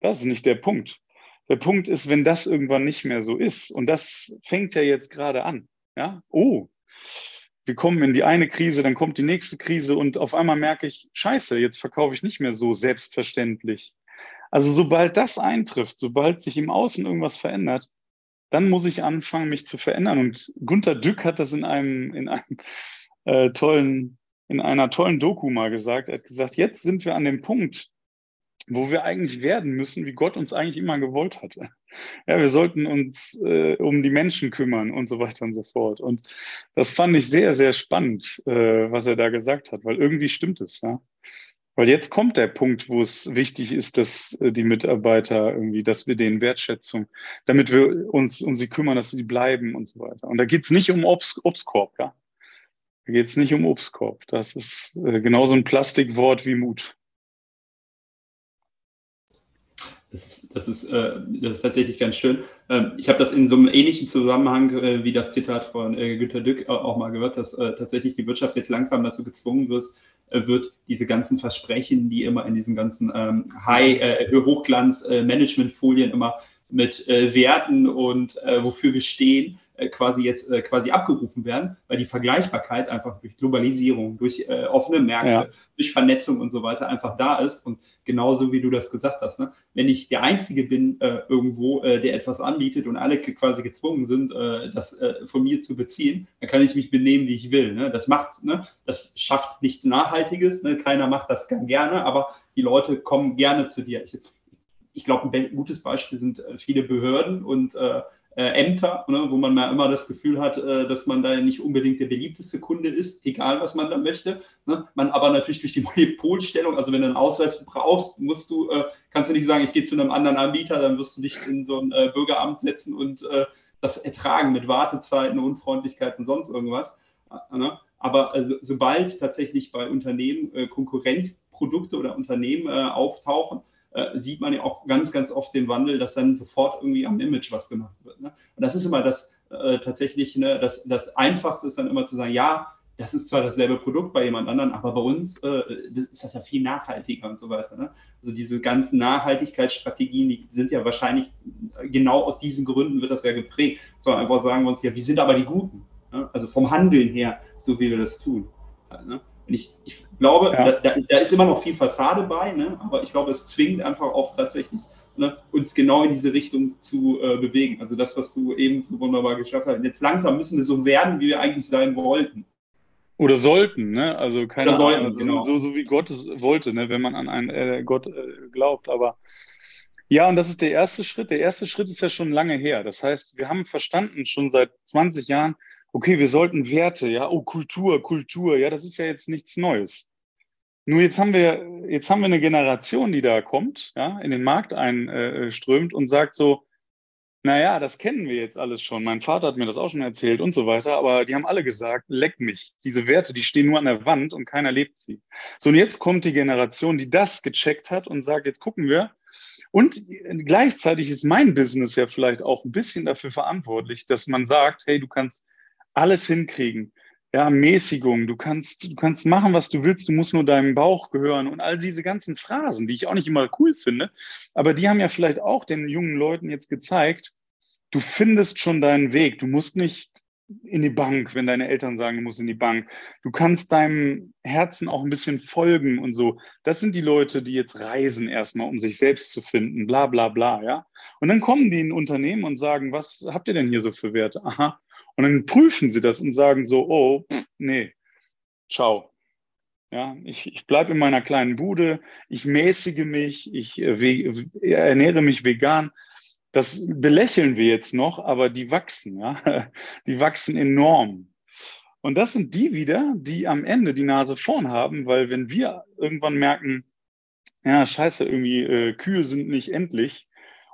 Das ist nicht der Punkt. Der Punkt ist, wenn das irgendwann nicht mehr so ist, und das fängt ja jetzt gerade an. Ja, oh, wir kommen in die eine Krise, dann kommt die nächste Krise und auf einmal merke ich, scheiße, jetzt verkaufe ich nicht mehr so selbstverständlich. Also sobald das eintrifft, sobald sich im Außen irgendwas verändert, dann muss ich anfangen, mich zu verändern. Und Gunter Dück hat das in einem, in einem äh, tollen, in einer tollen Doku mal gesagt. Er hat gesagt, jetzt sind wir an dem Punkt, wo wir eigentlich werden müssen, wie Gott uns eigentlich immer gewollt hatte. Ja, wir sollten uns äh, um die Menschen kümmern und so weiter und so fort. Und das fand ich sehr, sehr spannend, äh, was er da gesagt hat, weil irgendwie stimmt es. Ja? Weil jetzt kommt der Punkt, wo es wichtig ist, dass äh, die Mitarbeiter irgendwie, dass wir denen Wertschätzung, damit wir uns um sie kümmern, dass sie bleiben und so weiter. Und da geht es nicht um Obst, Obstkorb, ja. Da geht es nicht um Obstkorb. Das ist äh, genauso ein Plastikwort wie Mut. Das ist, das ist, äh, das ist tatsächlich ganz schön. Ähm, ich habe das in so einem ähnlichen Zusammenhang wie das Zitat von Günter Dück auch mal gehört, dass tatsächlich die Wirtschaft jetzt langsam dazu gezwungen wird, wird diese ganzen Versprechen, die immer in diesen ganzen ähm, High-Hochglanz-Management-Folien äh, immer mit äh, Werten und äh, wofür wir stehen, äh, quasi jetzt äh, quasi abgerufen werden, weil die Vergleichbarkeit einfach durch Globalisierung, durch äh, offene Märkte, ja. durch Vernetzung und so weiter einfach da ist. Und genauso wie du das gesagt hast, ne? wenn ich der Einzige bin äh, irgendwo, äh, der etwas anbietet und alle quasi gezwungen sind, äh, das von mir zu beziehen, dann kann ich mich benehmen, wie ich will. Ne? Das macht, ne? das schafft nichts Nachhaltiges. Ne? Keiner macht das gerne, aber die Leute kommen gerne zu dir. Ich, ich glaube, ein gutes Beispiel sind viele Behörden und äh, äh, Ämter, ne, wo man mal immer das Gefühl hat, äh, dass man da nicht unbedingt der beliebteste Kunde ist, egal was man da möchte. Ne? Man aber natürlich durch die Monopolstellung, also wenn du einen Ausweis brauchst, musst du, äh, kannst du nicht sagen, ich gehe zu einem anderen Anbieter, dann wirst du dich in so ein äh, Bürgeramt setzen und äh, das ertragen mit Wartezeiten, Unfreundlichkeit und sonst irgendwas. Äh, ne? Aber also, sobald tatsächlich bei Unternehmen Konkurrenzprodukte oder Unternehmen auftauchen, äh, sieht man ja auch ganz, ganz oft den Wandel, dass dann sofort irgendwie am Image was gemacht wird. Ne? Und das ist immer das äh, tatsächlich, ne, das, das Einfachste ist dann immer zu sagen, ja, das ist zwar dasselbe Produkt bei jemand anderem, aber bei uns äh, ist das ja viel nachhaltiger und so weiter. Ne? Also diese ganzen Nachhaltigkeitsstrategien, die sind ja wahrscheinlich genau aus diesen Gründen wird das ja geprägt. So einfach sagen wir uns ja, wir sind aber die Guten. Ne? Also vom Handeln her, so wie wir das tun. Ne? Und ich, ich glaube, ja. da, da, ist immer noch viel Fassade bei, ne? aber ich glaube, es zwingt einfach auch tatsächlich ne, uns genau in diese Richtung zu äh, bewegen. Also das, was du eben so wunderbar geschafft hast. Jetzt langsam müssen wir so werden, wie wir eigentlich sein wollten. Oder sollten, ne? Also keine Ahnung, genau. so, so wie Gott es wollte, ne? wenn man an einen äh, Gott äh, glaubt. Aber ja, und das ist der erste Schritt. Der erste Schritt ist ja schon lange her. Das heißt, wir haben verstanden schon seit 20 Jahren, okay, wir sollten Werte, ja, oh, Kultur, Kultur, ja, das ist ja jetzt nichts Neues. Nur jetzt haben wir, jetzt haben wir eine Generation, die da kommt, ja, in den Markt einströmt und sagt so, naja, das kennen wir jetzt alles schon. Mein Vater hat mir das auch schon erzählt und so weiter, aber die haben alle gesagt, leck mich. Diese Werte, die stehen nur an der Wand und keiner lebt sie. So, und jetzt kommt die Generation, die das gecheckt hat und sagt, jetzt gucken wir. Und gleichzeitig ist mein Business ja vielleicht auch ein bisschen dafür verantwortlich, dass man sagt, hey, du kannst alles hinkriegen ja, Mäßigung, du kannst, du kannst machen, was du willst, du musst nur deinem Bauch gehören und all diese ganzen Phrasen, die ich auch nicht immer cool finde, aber die haben ja vielleicht auch den jungen Leuten jetzt gezeigt, du findest schon deinen Weg, du musst nicht in die Bank, wenn deine Eltern sagen, du musst in die Bank. Du kannst deinem Herzen auch ein bisschen folgen und so. Das sind die Leute, die jetzt reisen erstmal, um sich selbst zu finden, bla bla bla, ja. Und dann kommen die in Unternehmen und sagen, was habt ihr denn hier so für Werte? Aha, und dann prüfen sie das und sagen so, oh, pff, nee, ciao. Ja, ich, ich bleibe in meiner kleinen Bude, ich mäßige mich, ich äh, ernähre mich vegan. Das belächeln wir jetzt noch, aber die wachsen, ja. Die wachsen enorm. Und das sind die wieder, die am Ende die Nase vorn haben, weil wenn wir irgendwann merken, ja, scheiße, irgendwie, äh, Kühe sind nicht endlich,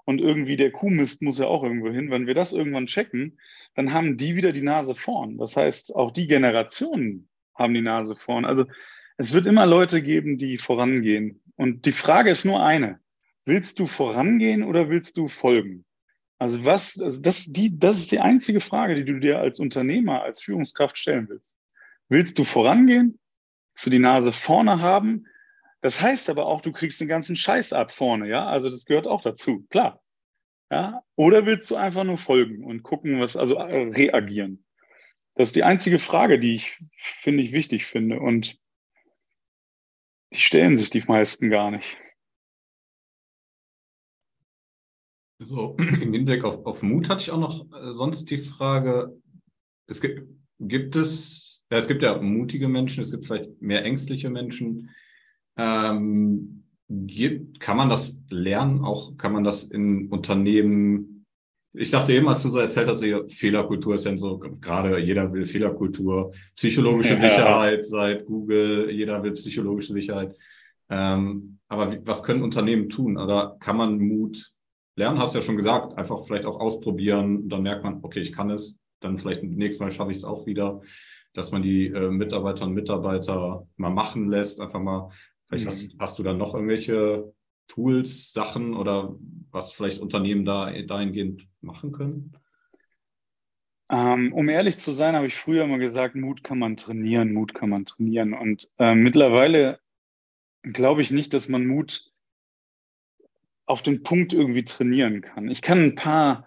und irgendwie der Kuhmist muss ja auch irgendwo hin. Wenn wir das irgendwann checken, dann haben die wieder die Nase vorn. Das heißt, auch die Generationen haben die Nase vorn. Also es wird immer Leute geben, die vorangehen. Und die Frage ist nur eine. Willst du vorangehen oder willst du folgen? Also was, also das, die, das ist die einzige Frage, die du dir als Unternehmer, als Führungskraft stellen willst. Willst du vorangehen? Willst du die Nase vorne haben? Das heißt aber auch, du kriegst den ganzen Scheiß ab vorne, ja. Also das gehört auch dazu, klar. Ja? Oder willst du einfach nur folgen und gucken, was, also äh, reagieren? Das ist die einzige Frage, die ich, finde ich, wichtig finde. Und die stellen sich die meisten gar nicht. So, im Hinblick auf, auf Mut hatte ich auch noch äh, sonst die Frage, es gibt, gibt es, ja, es gibt ja mutige Menschen, es gibt vielleicht mehr ängstliche Menschen. Ähm, gibt, kann man das lernen? Auch kann man das in Unternehmen? Ich dachte eben, als du so erzählt hast, Fehlerkultur ist ja so, gerade jeder will Fehlerkultur, psychologische ja. Sicherheit seit Google, jeder will psychologische Sicherheit. Ähm, aber wie, was können Unternehmen tun? Oder kann man Mut lernen? Hast du ja schon gesagt, einfach vielleicht auch ausprobieren. Dann merkt man, okay, ich kann es. Dann vielleicht nächstes Mal schaffe ich es auch wieder, dass man die äh, Mitarbeiterinnen und Mitarbeiter mal machen lässt, einfach mal Vielleicht mhm. hast, hast, du dann noch irgendwelche Tools, Sachen oder was vielleicht Unternehmen da dahingehend machen können? Ähm, um ehrlich zu sein, habe ich früher immer gesagt, Mut kann man trainieren, Mut kann man trainieren. Und äh, mittlerweile glaube ich nicht, dass man Mut auf den Punkt irgendwie trainieren kann. Ich kann ein paar,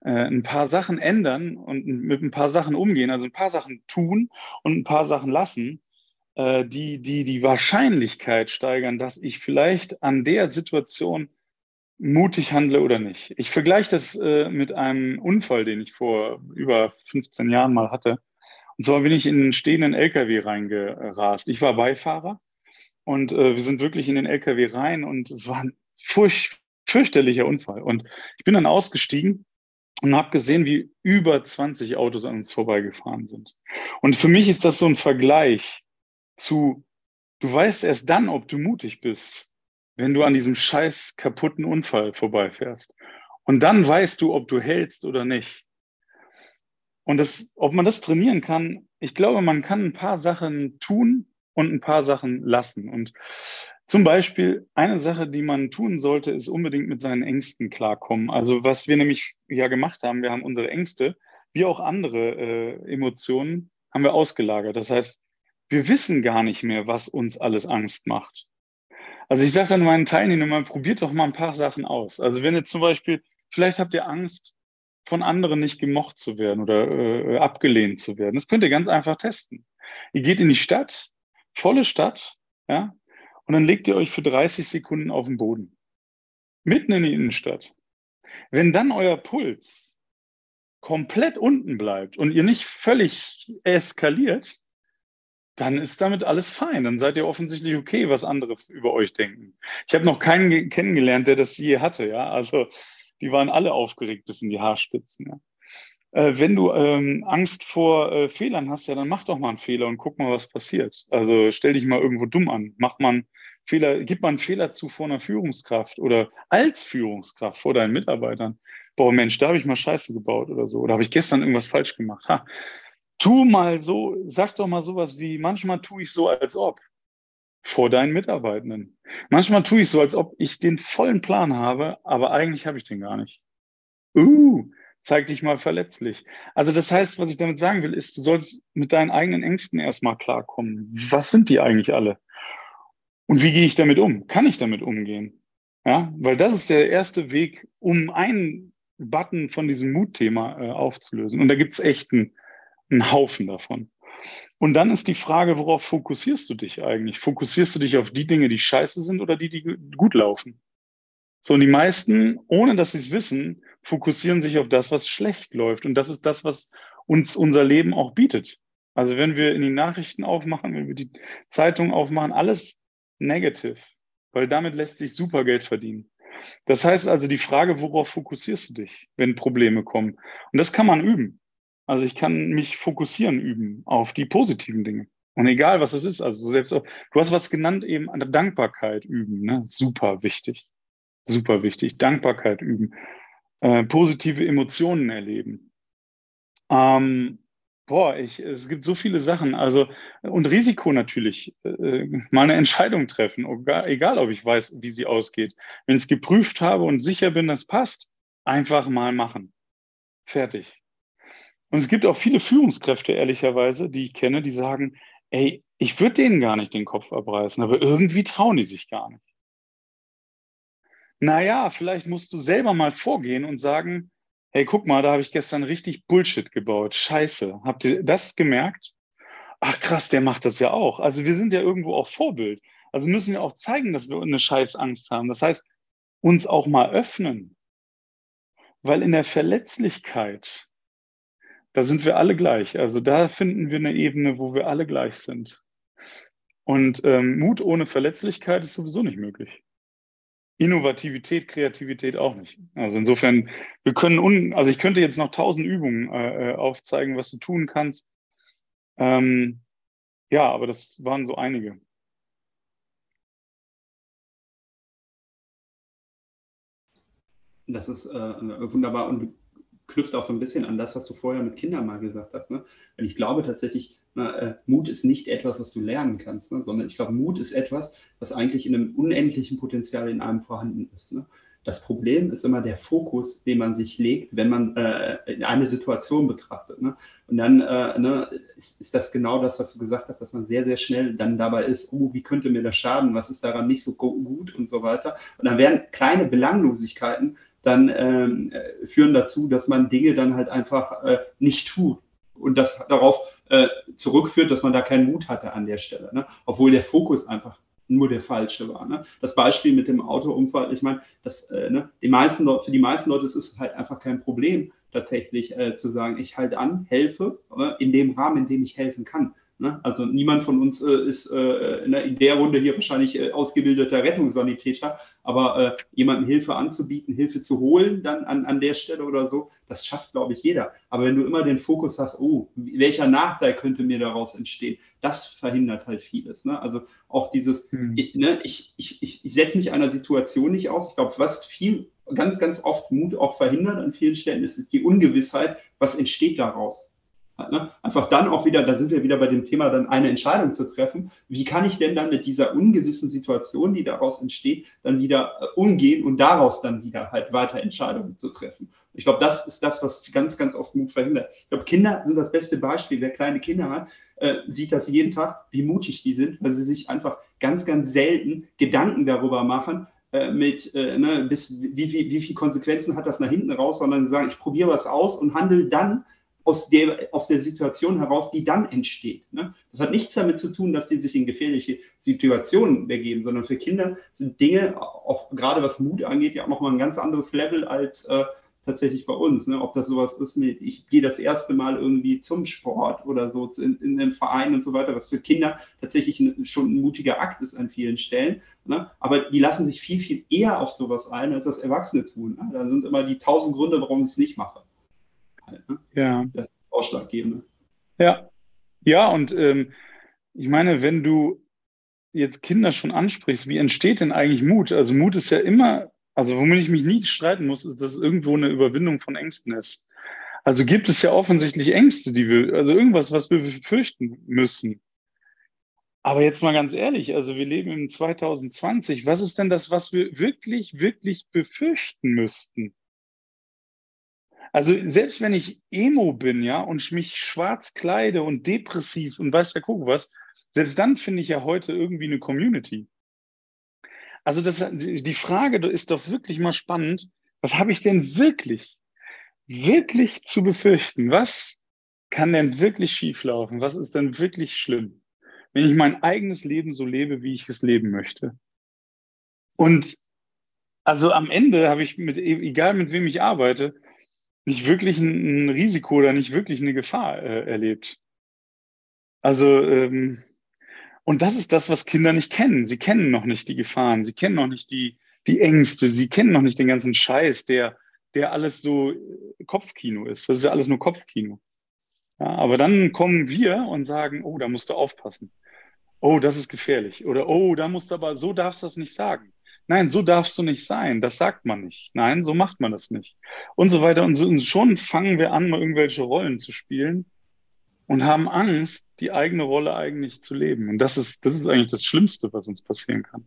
äh, ein paar Sachen ändern und mit ein paar Sachen umgehen, also ein paar Sachen tun und ein paar Sachen lassen die, die die Wahrscheinlichkeit steigern, dass ich vielleicht an der Situation mutig handle oder nicht. Ich vergleiche das äh, mit einem Unfall, den ich vor über 15 Jahren mal hatte. Und zwar bin ich in einen stehenden LKW reingerast. Ich war Beifahrer und äh, wir sind wirklich in den LKW rein und es war ein furch fürchterlicher Unfall. Und ich bin dann ausgestiegen und habe gesehen, wie über 20 Autos an uns vorbeigefahren sind. Und für mich ist das so ein Vergleich zu, du weißt erst dann, ob du mutig bist, wenn du an diesem scheiß kaputten Unfall vorbeifährst. Und dann weißt du, ob du hältst oder nicht. Und das, ob man das trainieren kann, ich glaube, man kann ein paar Sachen tun und ein paar Sachen lassen. Und zum Beispiel eine Sache, die man tun sollte, ist unbedingt mit seinen Ängsten klarkommen. Also was wir nämlich ja gemacht haben, wir haben unsere Ängste, wie auch andere äh, Emotionen, haben wir ausgelagert. Das heißt, wir wissen gar nicht mehr, was uns alles Angst macht. Also ich sage dann meinen Teilnehmern, probiert doch mal ein paar Sachen aus. Also wenn ihr zum Beispiel, vielleicht habt ihr Angst, von anderen nicht gemocht zu werden oder äh, abgelehnt zu werden. Das könnt ihr ganz einfach testen. Ihr geht in die Stadt volle Stadt, ja, und dann legt ihr euch für 30 Sekunden auf den Boden. Mitten in die Innenstadt. Wenn dann euer Puls komplett unten bleibt und ihr nicht völlig eskaliert, dann ist damit alles fein. Dann seid ihr offensichtlich okay, was andere über euch denken. Ich habe noch keinen kennengelernt, der das je hatte. Ja, also die waren alle aufgeregt bis in die Haarspitzen. Ja? Äh, wenn du ähm, Angst vor äh, Fehlern hast, ja, dann mach doch mal einen Fehler und guck mal, was passiert. Also stell dich mal irgendwo dumm an. Mach mal einen Fehler, gib mal einen Fehler zu vor einer Führungskraft oder als Führungskraft vor deinen Mitarbeitern. Boah, Mensch, da habe ich mal Scheiße gebaut oder so. Oder habe ich gestern irgendwas falsch gemacht? Ha. Tu mal so, sag doch mal sowas wie, manchmal tue ich so, als ob vor deinen Mitarbeitenden. Manchmal tue ich so, als ob ich den vollen Plan habe, aber eigentlich habe ich den gar nicht. Uh, zeig dich mal verletzlich. Also das heißt, was ich damit sagen will, ist, du sollst mit deinen eigenen Ängsten erstmal klarkommen. Was sind die eigentlich alle? Und wie gehe ich damit um? Kann ich damit umgehen? Ja, weil das ist der erste Weg, um einen Button von diesem Mutthema äh, aufzulösen. Und da gibt es echt einen, einen Haufen davon. Und dann ist die Frage, worauf fokussierst du dich eigentlich? Fokussierst du dich auf die Dinge, die scheiße sind oder die, die gut laufen? So, und die meisten, ohne dass sie es wissen, fokussieren sich auf das, was schlecht läuft. Und das ist das, was uns unser Leben auch bietet. Also wenn wir in die Nachrichten aufmachen, wenn wir die Zeitung aufmachen, alles negative, weil damit lässt sich super Geld verdienen. Das heißt also die Frage, worauf fokussierst du dich, wenn Probleme kommen? Und das kann man üben. Also ich kann mich fokussieren üben auf die positiven Dinge. Und egal, was es ist, also selbst auch, du hast was genannt eben an der Dankbarkeit üben, ne? Super wichtig. Super wichtig. Dankbarkeit üben. Äh, positive Emotionen erleben. Ähm, boah, ich, es gibt so viele Sachen. Also, und Risiko natürlich. Äh, mal eine Entscheidung treffen, egal, ob ich weiß, wie sie ausgeht. Wenn ich es geprüft habe und sicher bin, das passt, einfach mal machen. Fertig. Und es gibt auch viele Führungskräfte, ehrlicherweise, die ich kenne, die sagen, ey, ich würde denen gar nicht den Kopf abreißen, aber irgendwie trauen die sich gar nicht naja, vielleicht musst du selber mal vorgehen und sagen, hey, guck mal, da habe ich gestern richtig Bullshit gebaut. Scheiße. Habt ihr das gemerkt? Ach krass, der macht das ja auch. Also wir sind ja irgendwo auch Vorbild. Also müssen wir auch zeigen, dass wir eine Scheißangst haben. Das heißt, uns auch mal öffnen. Weil in der Verletzlichkeit, da sind wir alle gleich. Also da finden wir eine Ebene, wo wir alle gleich sind. Und ähm, Mut ohne Verletzlichkeit ist sowieso nicht möglich. Innovativität, Kreativität auch nicht. Also insofern, wir können, un, also ich könnte jetzt noch tausend Übungen äh, äh, aufzeigen, was du tun kannst. Ähm, ja, aber das waren so einige. Das ist äh, wunderbar und knüpft auch so ein bisschen an das, was du vorher mit Kindern mal gesagt hast. Ne? Und ich glaube tatsächlich, na, äh, Mut ist nicht etwas, was du lernen kannst, ne? sondern ich glaube, Mut ist etwas, was eigentlich in einem unendlichen Potenzial in einem vorhanden ist. Ne? Das Problem ist immer der Fokus, den man sich legt, wenn man äh, eine Situation betrachtet. Ne? Und dann äh, ne, ist, ist, das genau das, was du gesagt hast, dass man sehr, sehr schnell dann dabei ist, oh, wie könnte mir das schaden, was ist daran nicht so gut und so weiter. Und dann werden kleine Belanglosigkeiten dann ähm, äh, führen dazu, dass man Dinge dann halt einfach äh, nicht tut und das darauf äh, zurückführt, dass man da keinen Mut hatte an der Stelle, ne? obwohl der Fokus einfach nur der falsche war. Ne? Das Beispiel mit dem Autounfall, ich meine, das, äh, ne, die meisten, für die meisten Leute ist es halt einfach kein Problem, tatsächlich äh, zu sagen, ich halte an, helfe äh, in dem Rahmen, in dem ich helfen kann. Ne? Also niemand von uns äh, ist äh, in der Runde hier wahrscheinlich äh, ausgebildeter Rettungssanitäter, aber äh, jemandem Hilfe anzubieten, Hilfe zu holen dann an, an der Stelle oder so, das schafft, glaube ich, jeder. Aber wenn du immer den Fokus hast, oh, welcher Nachteil könnte mir daraus entstehen, das verhindert halt vieles. Ne? Also auch dieses, hm. ich, ne, ich, ich, ich, ich setze mich einer Situation nicht aus. Ich glaube, was viel, ganz, ganz oft Mut auch verhindert an vielen Stellen, ist, ist die Ungewissheit, was entsteht daraus. Ne? Einfach dann auch wieder, da sind wir wieder bei dem Thema, dann eine Entscheidung zu treffen. Wie kann ich denn dann mit dieser ungewissen Situation, die daraus entsteht, dann wieder äh, umgehen und daraus dann wieder halt weiter Entscheidungen zu treffen? Ich glaube, das ist das, was ganz, ganz oft Mut verhindert. Ich glaube, Kinder sind das beste Beispiel. Wer kleine Kinder hat, äh, sieht das jeden Tag, wie mutig die sind, weil sie sich einfach ganz, ganz selten Gedanken darüber machen, äh, mit, äh, ne, bis, wie, wie, wie viele Konsequenzen hat das nach hinten raus, sondern sagen, ich probiere was aus und handle dann aus der, aus der Situation heraus, die dann entsteht. Ne? Das hat nichts damit zu tun, dass die sich in gefährliche Situationen begeben, sondern für Kinder sind Dinge, auch gerade was Mut angeht, ja auch nochmal ein ganz anderes Level als äh, tatsächlich bei uns. Ne? Ob das sowas ist mit, ich gehe das erste Mal irgendwie zum Sport oder so in, in den Verein und so weiter, was für Kinder tatsächlich ein, schon ein mutiger Akt ist an vielen Stellen. Ne? Aber die lassen sich viel, viel eher auf sowas ein, als das Erwachsene tun. Ne? Da sind immer die tausend Gründe, warum ich es nicht mache. Halt, ne? Ja. Das ist ausschlaggebend. Ja. Ja, und ähm, ich meine, wenn du jetzt Kinder schon ansprichst, wie entsteht denn eigentlich Mut? Also Mut ist ja immer also womit ich mich nie streiten muss, ist, dass es irgendwo eine Überwindung von Ängsten ist. Also gibt es ja offensichtlich Ängste, die wir, also irgendwas, was wir befürchten müssen. Aber jetzt mal ganz ehrlich, also wir leben im 2020. Was ist denn das, was wir wirklich, wirklich befürchten müssten? Also selbst wenn ich Emo bin, ja, und mich schwarz kleide und depressiv und weiß der Kuckuck was, selbst dann finde ich ja heute irgendwie eine Community. Also das, die Frage ist doch wirklich mal spannend. Was habe ich denn wirklich, wirklich zu befürchten? Was kann denn wirklich schieflaufen? Was ist denn wirklich schlimm, wenn ich mein eigenes Leben so lebe, wie ich es leben möchte? Und also am Ende habe ich mit, egal mit wem ich arbeite, nicht wirklich ein, Risiko oder nicht wirklich eine Gefahr äh, erlebt. Also ähm, und das ist das, was Kinder nicht kennen. Sie kennen noch nicht die Gefahren, sie kennen noch nicht die, die Ängste, sie kennen noch nicht den ganzen Scheiß, der, der alles so äh, Kopfkino ist. Das ist ja alles nur Kopfkino. Ja, aber dann kommen wir und sagen, oh, da musst du aufpassen. Oh, das ist gefährlich. Oder oh, da musst du aber, so darfst du das nicht sagen. Nein, so darfst du nicht sein. Das sagt man nicht. Nein, so macht man das nicht. Und so weiter. Und, so, und schon fangen wir an, mal irgendwelche Rollen zu spielen, und haben Angst, die eigene Rolle eigentlich zu leben. Und das ist, das ist eigentlich das Schlimmste, was uns passieren kann.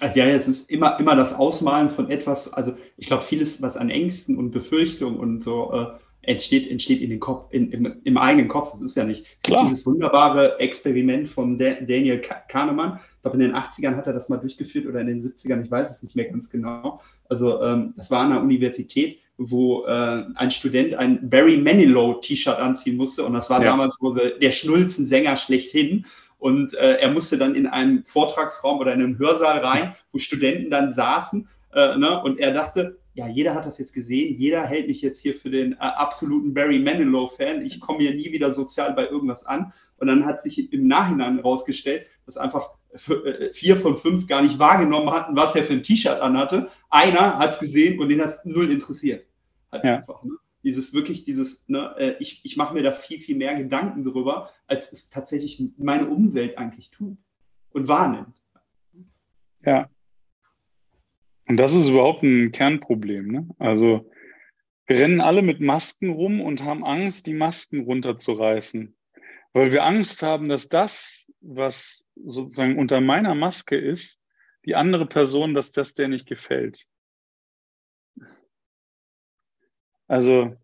Also ja, es ist immer, immer das Ausmalen von etwas, also ich glaube, vieles, was an Ängsten und Befürchtungen und so äh, entsteht, entsteht in den Kopf, in, im, im, eigenen Kopf. Das ist ja nicht. Es gibt dieses wunderbare Experiment von Daniel Kahnemann. Glaube, in den 80ern hat er das mal durchgeführt oder in den 70ern, ich weiß es nicht mehr ganz genau. Also ähm, das war an der Universität wo äh, ein Student ein Barry Manilow T-Shirt anziehen musste und das war ja. damals so der Schnulzensänger schlechthin und äh, er musste dann in einen Vortragsraum oder in einen Hörsaal rein, wo Studenten dann saßen äh, ne? und er dachte, ja, jeder hat das jetzt gesehen, jeder hält mich jetzt hier für den äh, absoluten Barry Manilow-Fan, ich komme hier nie wieder sozial bei irgendwas an und dann hat sich im Nachhinein herausgestellt, dass einfach vier von fünf gar nicht wahrgenommen hatten, was er für ein T-Shirt anhatte. Einer hat es gesehen und den hat es null interessiert. Halt ja. einfach, ne? Dieses wirklich, dieses, ne, äh, ich, ich mache mir da viel, viel mehr Gedanken drüber, als es tatsächlich meine Umwelt eigentlich tut und wahrnimmt. Ja. Und das ist überhaupt ein Kernproblem. Ne? Also wir rennen alle mit Masken rum und haben Angst, die Masken runterzureißen. Weil wir Angst haben, dass das, was sozusagen unter meiner Maske ist, die andere Person, dass das der nicht gefällt. Also,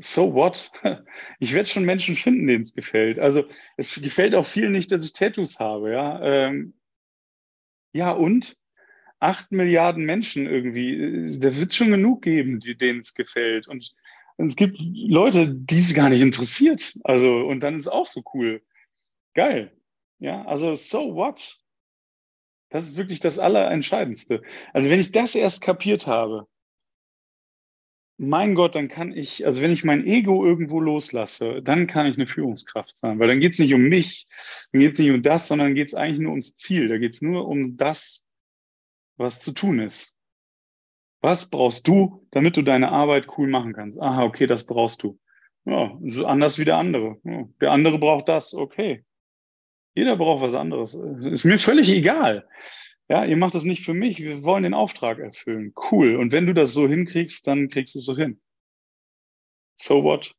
so what? Ich werde schon Menschen finden, denen es gefällt. Also, es gefällt auch vielen nicht, dass ich Tattoos habe, ja. Ähm, ja, und acht Milliarden Menschen irgendwie, da wird es schon genug geben, denen es gefällt. Und, es gibt Leute, die es gar nicht interessiert. Also, und dann ist es auch so cool. Geil. Ja, also so what? Das ist wirklich das Allerentscheidendste. Also wenn ich das erst kapiert habe, mein Gott, dann kann ich, also wenn ich mein Ego irgendwo loslasse, dann kann ich eine Führungskraft sein, weil dann geht es nicht um mich, dann geht es nicht um das, sondern geht es eigentlich nur ums Ziel. Da geht es nur um das, was zu tun ist. Was brauchst du, damit du deine Arbeit cool machen kannst? Aha, okay, das brauchst du. Ja, so anders wie der andere. Ja, der andere braucht das, okay. Jeder braucht was anderes. Ist mir völlig egal. Ja, ihr macht das nicht für mich. Wir wollen den Auftrag erfüllen. Cool. Und wenn du das so hinkriegst, dann kriegst du es so hin. So what?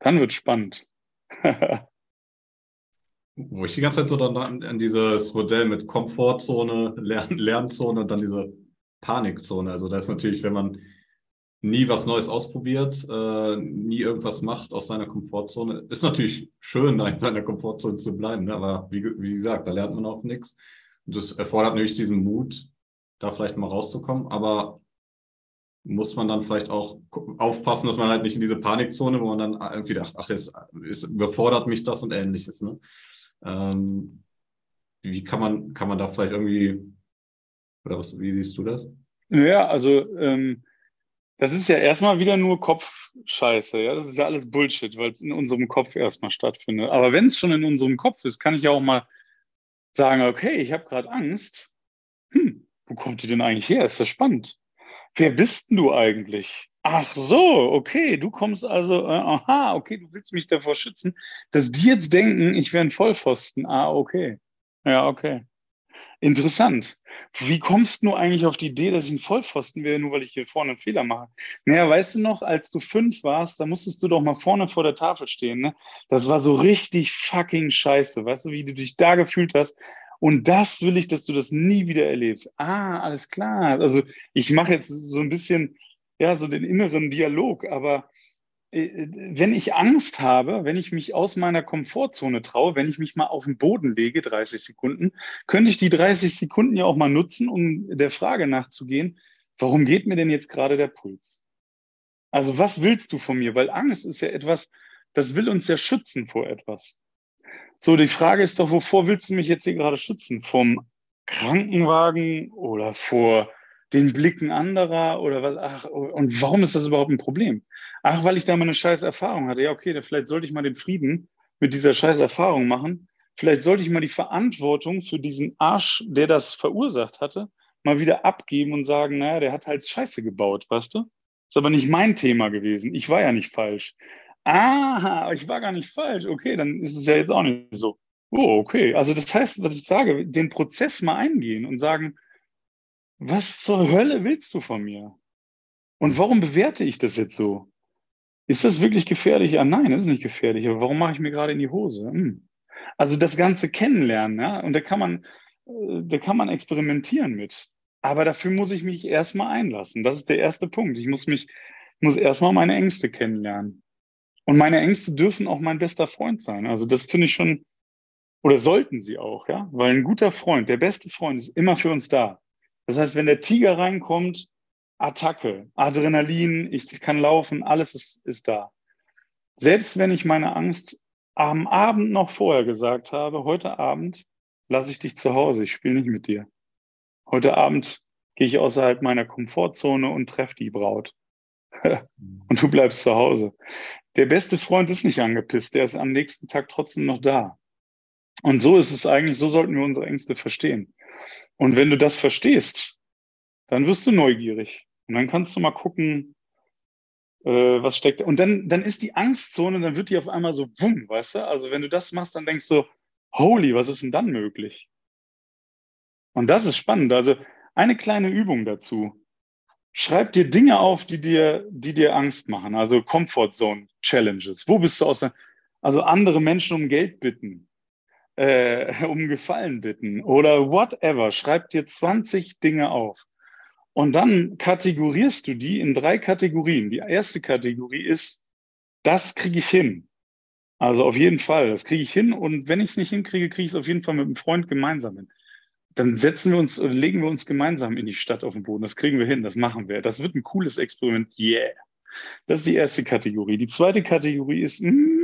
Dann wird spannend. Wo ich die ganze Zeit so dann an dieses Modell mit Komfortzone, Lern Lernzone und dann diese Panikzone. Also da ist natürlich, wenn man nie was Neues ausprobiert, äh, nie irgendwas macht aus seiner Komfortzone. Ist natürlich schön, da in seiner Komfortzone zu bleiben, ne? aber wie, wie gesagt, da lernt man auch nichts. Und das erfordert natürlich diesen Mut, da vielleicht mal rauszukommen. Aber muss man dann vielleicht auch aufpassen, dass man halt nicht in diese Panikzone, wo man dann irgendwie dacht, ach, jetzt überfordert mich das und ähnliches. Ne? Ähm, wie kann man, kann man da vielleicht irgendwie, oder was, wie siehst du das? Ja, also ähm, das ist ja erstmal wieder nur Kopfscheiße, ja. Das ist ja alles Bullshit, weil es in unserem Kopf erstmal stattfindet. Aber wenn es schon in unserem Kopf ist, kann ich ja auch mal sagen, okay, ich habe gerade Angst. Hm, wo kommt die denn eigentlich her? Ist das spannend? Wer bist denn du eigentlich? Ach so, okay, du kommst also, äh, aha, okay, du willst mich davor schützen, dass die jetzt denken, ich wäre ein Vollpfosten. Ah, okay. Ja, okay. Interessant. Wie kommst du eigentlich auf die Idee, dass ich ein Vollpfosten wäre, nur weil ich hier vorne einen Fehler mache? Naja, weißt du noch, als du fünf warst, da musstest du doch mal vorne vor der Tafel stehen. Ne? Das war so richtig fucking scheiße. Weißt du, wie du dich da gefühlt hast? Und das will ich, dass du das nie wieder erlebst. Ah, alles klar. Also ich mache jetzt so ein bisschen, ja, so den inneren Dialog, aber äh, wenn ich Angst habe, wenn ich mich aus meiner Komfortzone traue, wenn ich mich mal auf den Boden lege, 30 Sekunden, könnte ich die 30 Sekunden ja auch mal nutzen, um der Frage nachzugehen, warum geht mir denn jetzt gerade der Puls? Also was willst du von mir? Weil Angst ist ja etwas, das will uns ja schützen vor etwas. So, die Frage ist doch, wovor willst du mich jetzt hier gerade schützen? Vom Krankenwagen oder vor den Blicken anderer oder was? Ach, und warum ist das überhaupt ein Problem? Ach, weil ich da mal eine scheiß Erfahrung hatte. Ja, okay, vielleicht sollte ich mal den Frieden mit dieser scheiß Erfahrung machen. Vielleicht sollte ich mal die Verantwortung für diesen Arsch, der das verursacht hatte, mal wieder abgeben und sagen, naja, der hat halt Scheiße gebaut, weißt du? Ist aber nicht mein Thema gewesen. Ich war ja nicht falsch. Aha, ich war gar nicht falsch. Okay, dann ist es ja jetzt auch nicht so. Oh, okay. Also das heißt, was ich sage, den Prozess mal eingehen und sagen, was zur Hölle willst du von mir? Und warum bewerte ich das jetzt so? Ist das wirklich gefährlich? Ja, nein, das ist nicht gefährlich. Aber warum mache ich mir gerade in die Hose? Hm. Also das Ganze kennenlernen, ja, und da kann man, äh, da kann man experimentieren mit. Aber dafür muss ich mich erstmal einlassen. Das ist der erste Punkt. Ich muss mich, muss erstmal meine Ängste kennenlernen. Und meine Ängste dürfen auch mein bester Freund sein. Also das finde ich schon, oder sollten sie auch, ja, weil ein guter Freund, der beste Freund ist immer für uns da. Das heißt, wenn der Tiger reinkommt, Attacke, Adrenalin, ich kann laufen, alles ist, ist da. Selbst wenn ich meine Angst am Abend noch vorher gesagt habe, heute Abend lasse ich dich zu Hause, ich spiele nicht mit dir. Heute Abend gehe ich außerhalb meiner Komfortzone und treffe die Braut. und du bleibst zu Hause. Der beste Freund ist nicht angepisst, der ist am nächsten Tag trotzdem noch da. Und so ist es eigentlich, so sollten wir unsere Ängste verstehen. Und wenn du das verstehst, dann wirst du neugierig. Und dann kannst du mal gucken, äh, was steckt. Und dann, dann ist die Angstzone, dann wird die auf einmal so wumm, weißt du? Also wenn du das machst, dann denkst du, holy, was ist denn dann möglich? Und das ist spannend. Also eine kleine Übung dazu. Schreib dir Dinge auf, die dir, die dir Angst machen. Also Comfort Zone Challenges. Wo bist du aus der, also andere Menschen um Geld bitten, äh, um Gefallen bitten oder whatever. Schreib dir 20 Dinge auf. Und dann kategorierst du die in drei Kategorien. Die erste Kategorie ist, das kriege ich hin. Also auf jeden Fall, das kriege ich hin. Und wenn ich es nicht hinkriege, kriege ich es auf jeden Fall mit einem Freund gemeinsam hin. Dann setzen wir uns, legen wir uns gemeinsam in die Stadt auf den Boden. Das kriegen wir hin, das machen wir. Das wird ein cooles Experiment. Yeah. Das ist die erste Kategorie. Die zweite Kategorie ist, mh, hm,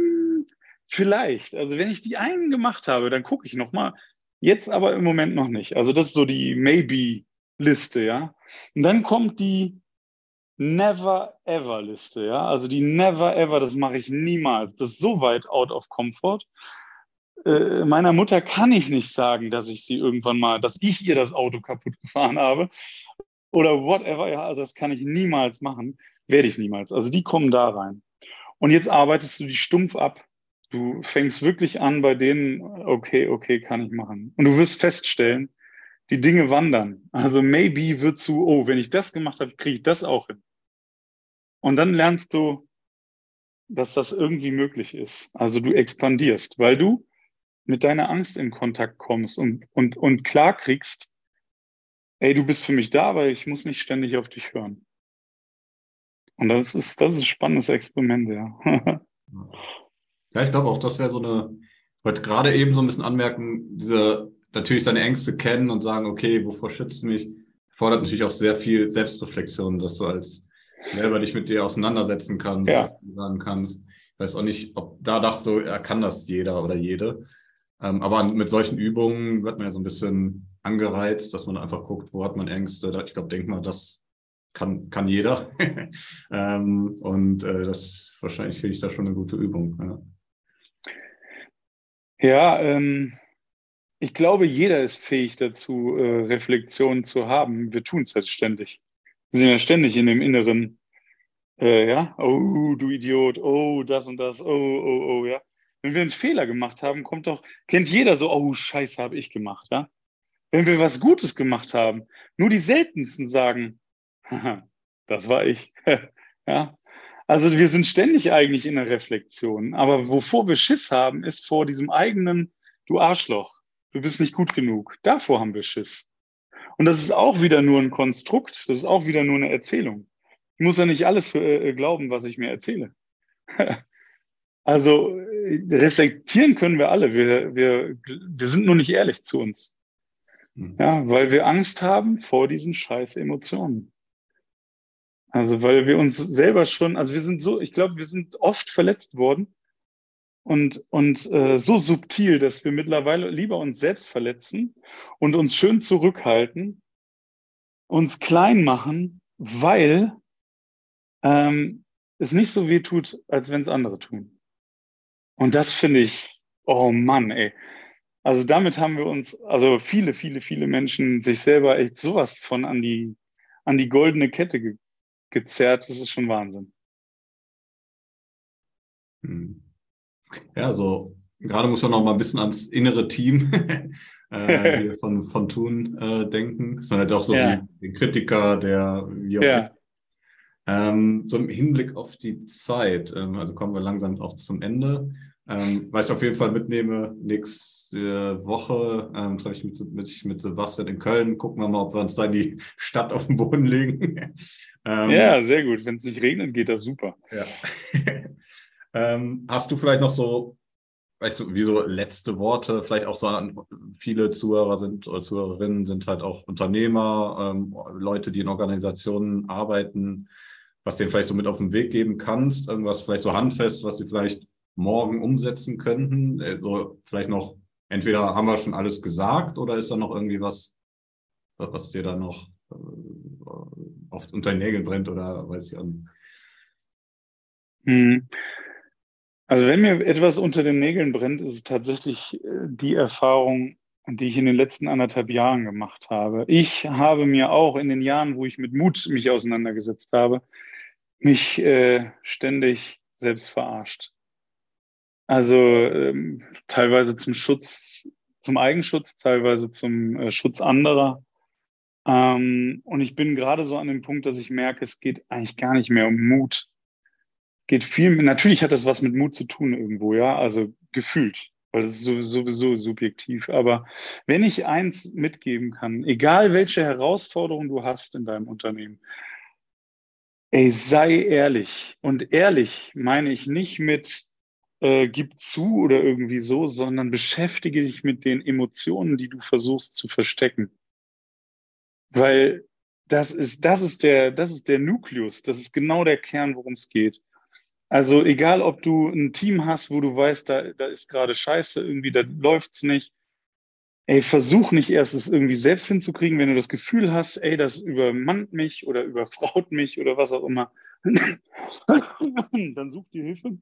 vielleicht. Also wenn ich die einen gemacht habe, dann gucke ich nochmal. Jetzt aber im Moment noch nicht. Also das ist so die Maybe Liste, ja. Und dann kommt die Never Ever Liste, ja. Also die Never Ever, das mache ich niemals. Das ist so weit out of comfort. Äh, meiner Mutter kann ich nicht sagen, dass ich sie irgendwann mal, dass ich ihr das Auto kaputt gefahren habe oder whatever. Ja, also das kann ich niemals machen, werde ich niemals. Also die kommen da rein. Und jetzt arbeitest du die stumpf ab. Du fängst wirklich an bei denen, okay, okay, kann ich machen. Und du wirst feststellen, die Dinge wandern. Also maybe wird zu, oh, wenn ich das gemacht habe, kriege ich das auch hin. Und dann lernst du, dass das irgendwie möglich ist. Also du expandierst, weil du mit deiner Angst in Kontakt kommst und, und, und klar kriegst, ey, du bist für mich da, weil ich muss nicht ständig auf dich hören. Und das ist, das ist ein spannendes Experiment, ja. ja, ich glaube auch, das wäre so eine, ich wollte gerade eben so ein bisschen anmerken, diese natürlich seine Ängste kennen und sagen, okay, wovor schützt mich, fordert natürlich auch sehr viel Selbstreflexion, das so als selber dich mit dir auseinandersetzen kannst, Ja. was du sagen kannst. Ich weiß auch nicht, ob da dachte so, er kann das jeder oder jede. Ähm, aber mit solchen Übungen wird man ja so ein bisschen angereizt, dass man einfach guckt, wo hat man Ängste. Ich glaube, denk mal, das kann, kann jeder. ähm, und äh, das wahrscheinlich finde ich da schon eine gute Übung. Ja. Ja, ähm, ich glaube, jeder ist fähig dazu, äh, Reflexionen zu haben. Wir tun es halt ständig. Wir sind ja ständig in dem inneren, äh, ja, oh, du Idiot, oh, das und das, oh, oh, oh, ja. Wenn wir einen Fehler gemacht haben, kommt doch, kennt jeder so, oh, Scheiße, habe ich gemacht, ja. Wenn wir was Gutes gemacht haben, nur die seltensten sagen, haha, das war ich, ja. Also wir sind ständig eigentlich in der Reflexion. Aber wovor wir Schiss haben, ist vor diesem eigenen, du Arschloch, du bist nicht gut genug. Davor haben wir Schiss. Und das ist auch wieder nur ein Konstrukt, das ist auch wieder nur eine Erzählung. Ich muss ja nicht alles für, äh, glauben, was ich mir erzähle. also äh, reflektieren können wir alle. Wir, wir, wir sind nur nicht ehrlich zu uns. Hm. Ja, weil wir Angst haben vor diesen scheiß Emotionen. Also, weil wir uns selber schon, also wir sind so, ich glaube, wir sind oft verletzt worden und, und äh, so subtil, dass wir mittlerweile lieber uns selbst verletzen und uns schön zurückhalten, uns klein machen, weil ähm, es nicht so weh tut, als wenn es andere tun. Und das finde ich, oh Mann, ey. Also damit haben wir uns, also viele, viele, viele Menschen sich selber echt sowas von an die, an die goldene Kette ge gezerrt. Das ist schon Wahnsinn. Hm. Ja, so gerade muss man noch mal ein bisschen ans innere Team äh, von, von Thun äh, denken. Das ist halt auch so Ja. wie den Kritiker, der wie auch Ja, Ähm, so im Hinblick auf die Zeit, ähm, also kommen wir langsam auch zum Ende. Ähm, was ich auf jeden Fall mitnehme, nächste Woche ähm, treffe ich mit, mit, mit Sebastian in Köln. Gucken wir mal, ob wir uns da in die Stadt auf den Boden legen. ähm, ja, sehr gut. Wenn es nicht regnet, geht das super. ja. ähm, hast du vielleicht noch so, weißt du, wie so letzte Worte, vielleicht auch so an viele Zuhörer sind oder Zuhörerinnen sind halt auch Unternehmer, ähm, Leute, die in Organisationen arbeiten, was denen vielleicht so mit auf den Weg geben kannst, irgendwas vielleicht so handfest, was sie vielleicht morgen umsetzen könnten. Äh, so vielleicht noch, entweder haben wir schon alles gesagt oder ist da noch irgendwie was, was dir da noch äh, auf unter den Nägeln brennt oder weiß ich auch nicht. Hm. Also wenn mir etwas unter den Nägeln brennt, ist es tatsächlich äh, die Erfahrung, die ich in den letzten anderthalb Jahren gemacht habe. Ich habe mir auch in den Jahren, wo ich mit Mut mich auseinandergesetzt habe, mich äh, ständig selbst verarscht. Also ähm, teilweise zum Schutz, zum Eigenschutz, teilweise zum äh, Schutz anderer. Ähm, und ich bin gerade so an dem Punkt, dass ich merke, es geht eigentlich gar nicht mehr um Mut. Geht viel, natürlich hat das was mit Mut zu tun irgendwo, ja, also gefühlt, weil das ist sowieso subjektiv. Aber wenn ich eins mitgeben kann, egal welche Herausforderung du hast in deinem Unternehmen, ey, sei ehrlich. Und ehrlich meine ich nicht mit, äh, gib zu oder irgendwie so, sondern beschäftige dich mit den Emotionen, die du versuchst zu verstecken. Weil das ist, das ist der, das ist der Nukleus, das ist genau der Kern, worum es geht. Also egal, ob du ein Team hast, wo du weißt, da, da ist gerade Scheiße, irgendwie, da läuft's nicht. Ey, versuch nicht erst es irgendwie selbst hinzukriegen, wenn du das Gefühl hast, ey, das übermannt mich oder überfraut mich oder was auch immer. Dann such dir Hilfe.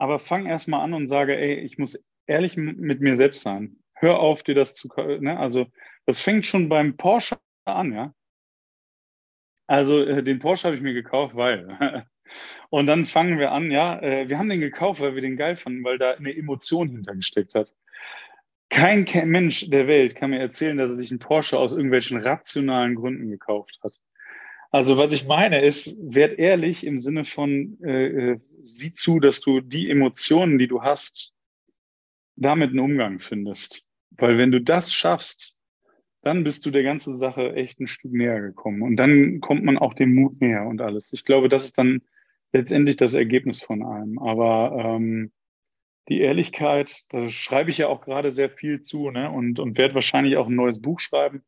Aber fang erst mal an und sage, ey, ich muss ehrlich mit mir selbst sein. Hör auf, dir das zu, ne? Also, das fängt schon beim Porsche an, ja. Also, äh, den Porsche habe ich mir gekauft, weil. Und dann fangen wir an, ja, äh, wir haben den gekauft, weil wir den geil fanden, weil da eine Emotion hintergesteckt hat. Kein Mensch der Welt kann mir erzählen, dass er sich einen Porsche aus irgendwelchen rationalen Gründen gekauft hat. Also was ich meine ist, werd ehrlich im Sinne von, äh, sieh zu, dass du die Emotionen, die du hast, damit einen Umgang findest. Weil wenn du das schaffst, dann bist du der ganzen Sache echt ein Stück näher gekommen. Und dann kommt man auch dem Mut näher und alles. Ich glaube, das ist dann letztendlich das Ergebnis von allem. Aber ähm, die Ehrlichkeit, da schreibe ich ja auch gerade sehr viel zu ne? und, und werde wahrscheinlich auch ein neues Buch schreiben.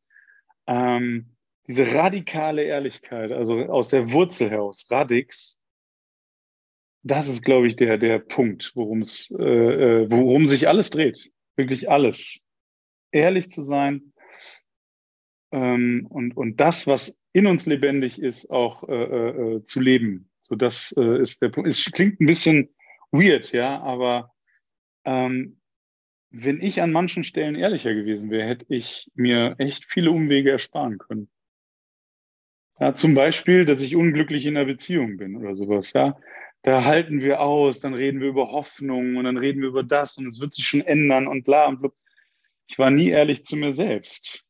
Ähm, diese radikale Ehrlichkeit, also aus der Wurzel heraus, Radix, das ist, glaube ich, der, der Punkt, worum es, äh, äh, worum sich alles dreht. Wirklich alles. Ehrlich zu sein ähm, und, und das, was in uns lebendig ist, auch äh, äh, äh zu leben. So, das äh, ist der Punkt. Es klingt ein bisschen weird, ja, aber ähm, wenn ich an manchen Stellen ehrlicher gewesen wäre, hätte ich mir echt viele Umwege ersparen können. Ja, zum Beispiel, dass ich unglücklich in einer Beziehung bin oder sowas, ja. Da halten wir aus, dann reden wir über Hoffnung und dann reden wir über das und es wird sich schon ändern und bla und bla. Ich war nie ehrlich zu mir selbst.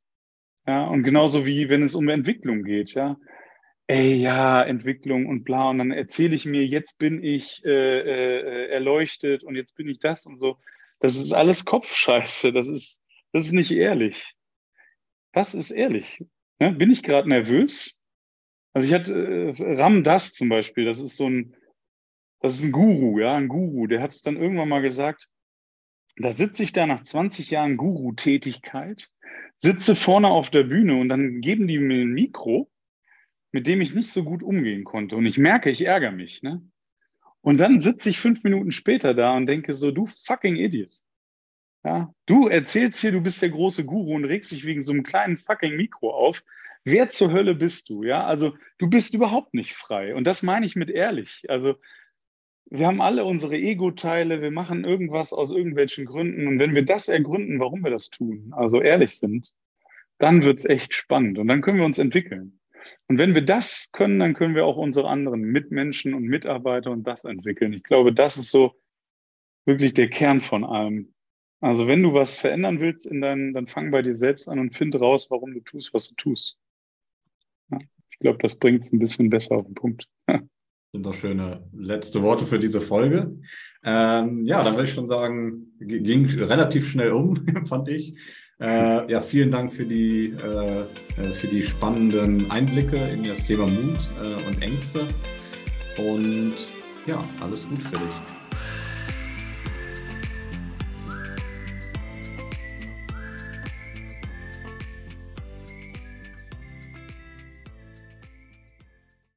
Ja, und genauso wie wenn es um Entwicklung geht, ja. Ey, ja, Entwicklung und bla. Und dann erzähle ich mir, jetzt bin ich äh, äh, erleuchtet und jetzt bin ich das und so. Das ist alles Kopfscheiße. Das ist, das ist nicht ehrlich. Was ist ehrlich? Ja, bin ich gerade nervös? Also ich hatte äh, Ram Das zum Beispiel, das ist so ein, das ist ein Guru, ja, ein Guru, der hat es dann irgendwann mal gesagt, da sitze ich da nach 20 Jahren Guru-Tätigkeit, sitze vorne auf der Bühne und dann geben die mir ein Mikro, mit dem ich nicht so gut umgehen konnte. Und ich merke, ich ärgere mich. Ne? Und dann sitze ich fünf Minuten später da und denke so, du fucking Idiot. Ja, du erzählst hier, du bist der große Guru und regst dich wegen so einem kleinen fucking Mikro auf. Wer zur Hölle bist du? Ja, also du bist überhaupt nicht frei. Und das meine ich mit ehrlich. Also wir haben alle unsere Ego-Teile, wir machen irgendwas aus irgendwelchen Gründen. Und wenn wir das ergründen, warum wir das tun, also ehrlich sind, dann wird es echt spannend und dann können wir uns entwickeln. Und wenn wir das können, dann können wir auch unsere anderen Mitmenschen und Mitarbeiter und das entwickeln. Ich glaube, das ist so wirklich der Kern von allem. Also wenn du was verändern willst in deinen, dann fang bei dir selbst an und find raus, warum du tust, was du tust. Glaube, das bringt es ein bisschen besser auf den Punkt. sind doch schöne letzte Worte für diese Folge. Ähm, ja, dann würde ich schon sagen, ging relativ schnell um, fand ich. Äh, ja, vielen Dank für die, äh, äh, für die spannenden Einblicke in das Thema Mut äh, und Ängste. Und ja, alles gut für dich.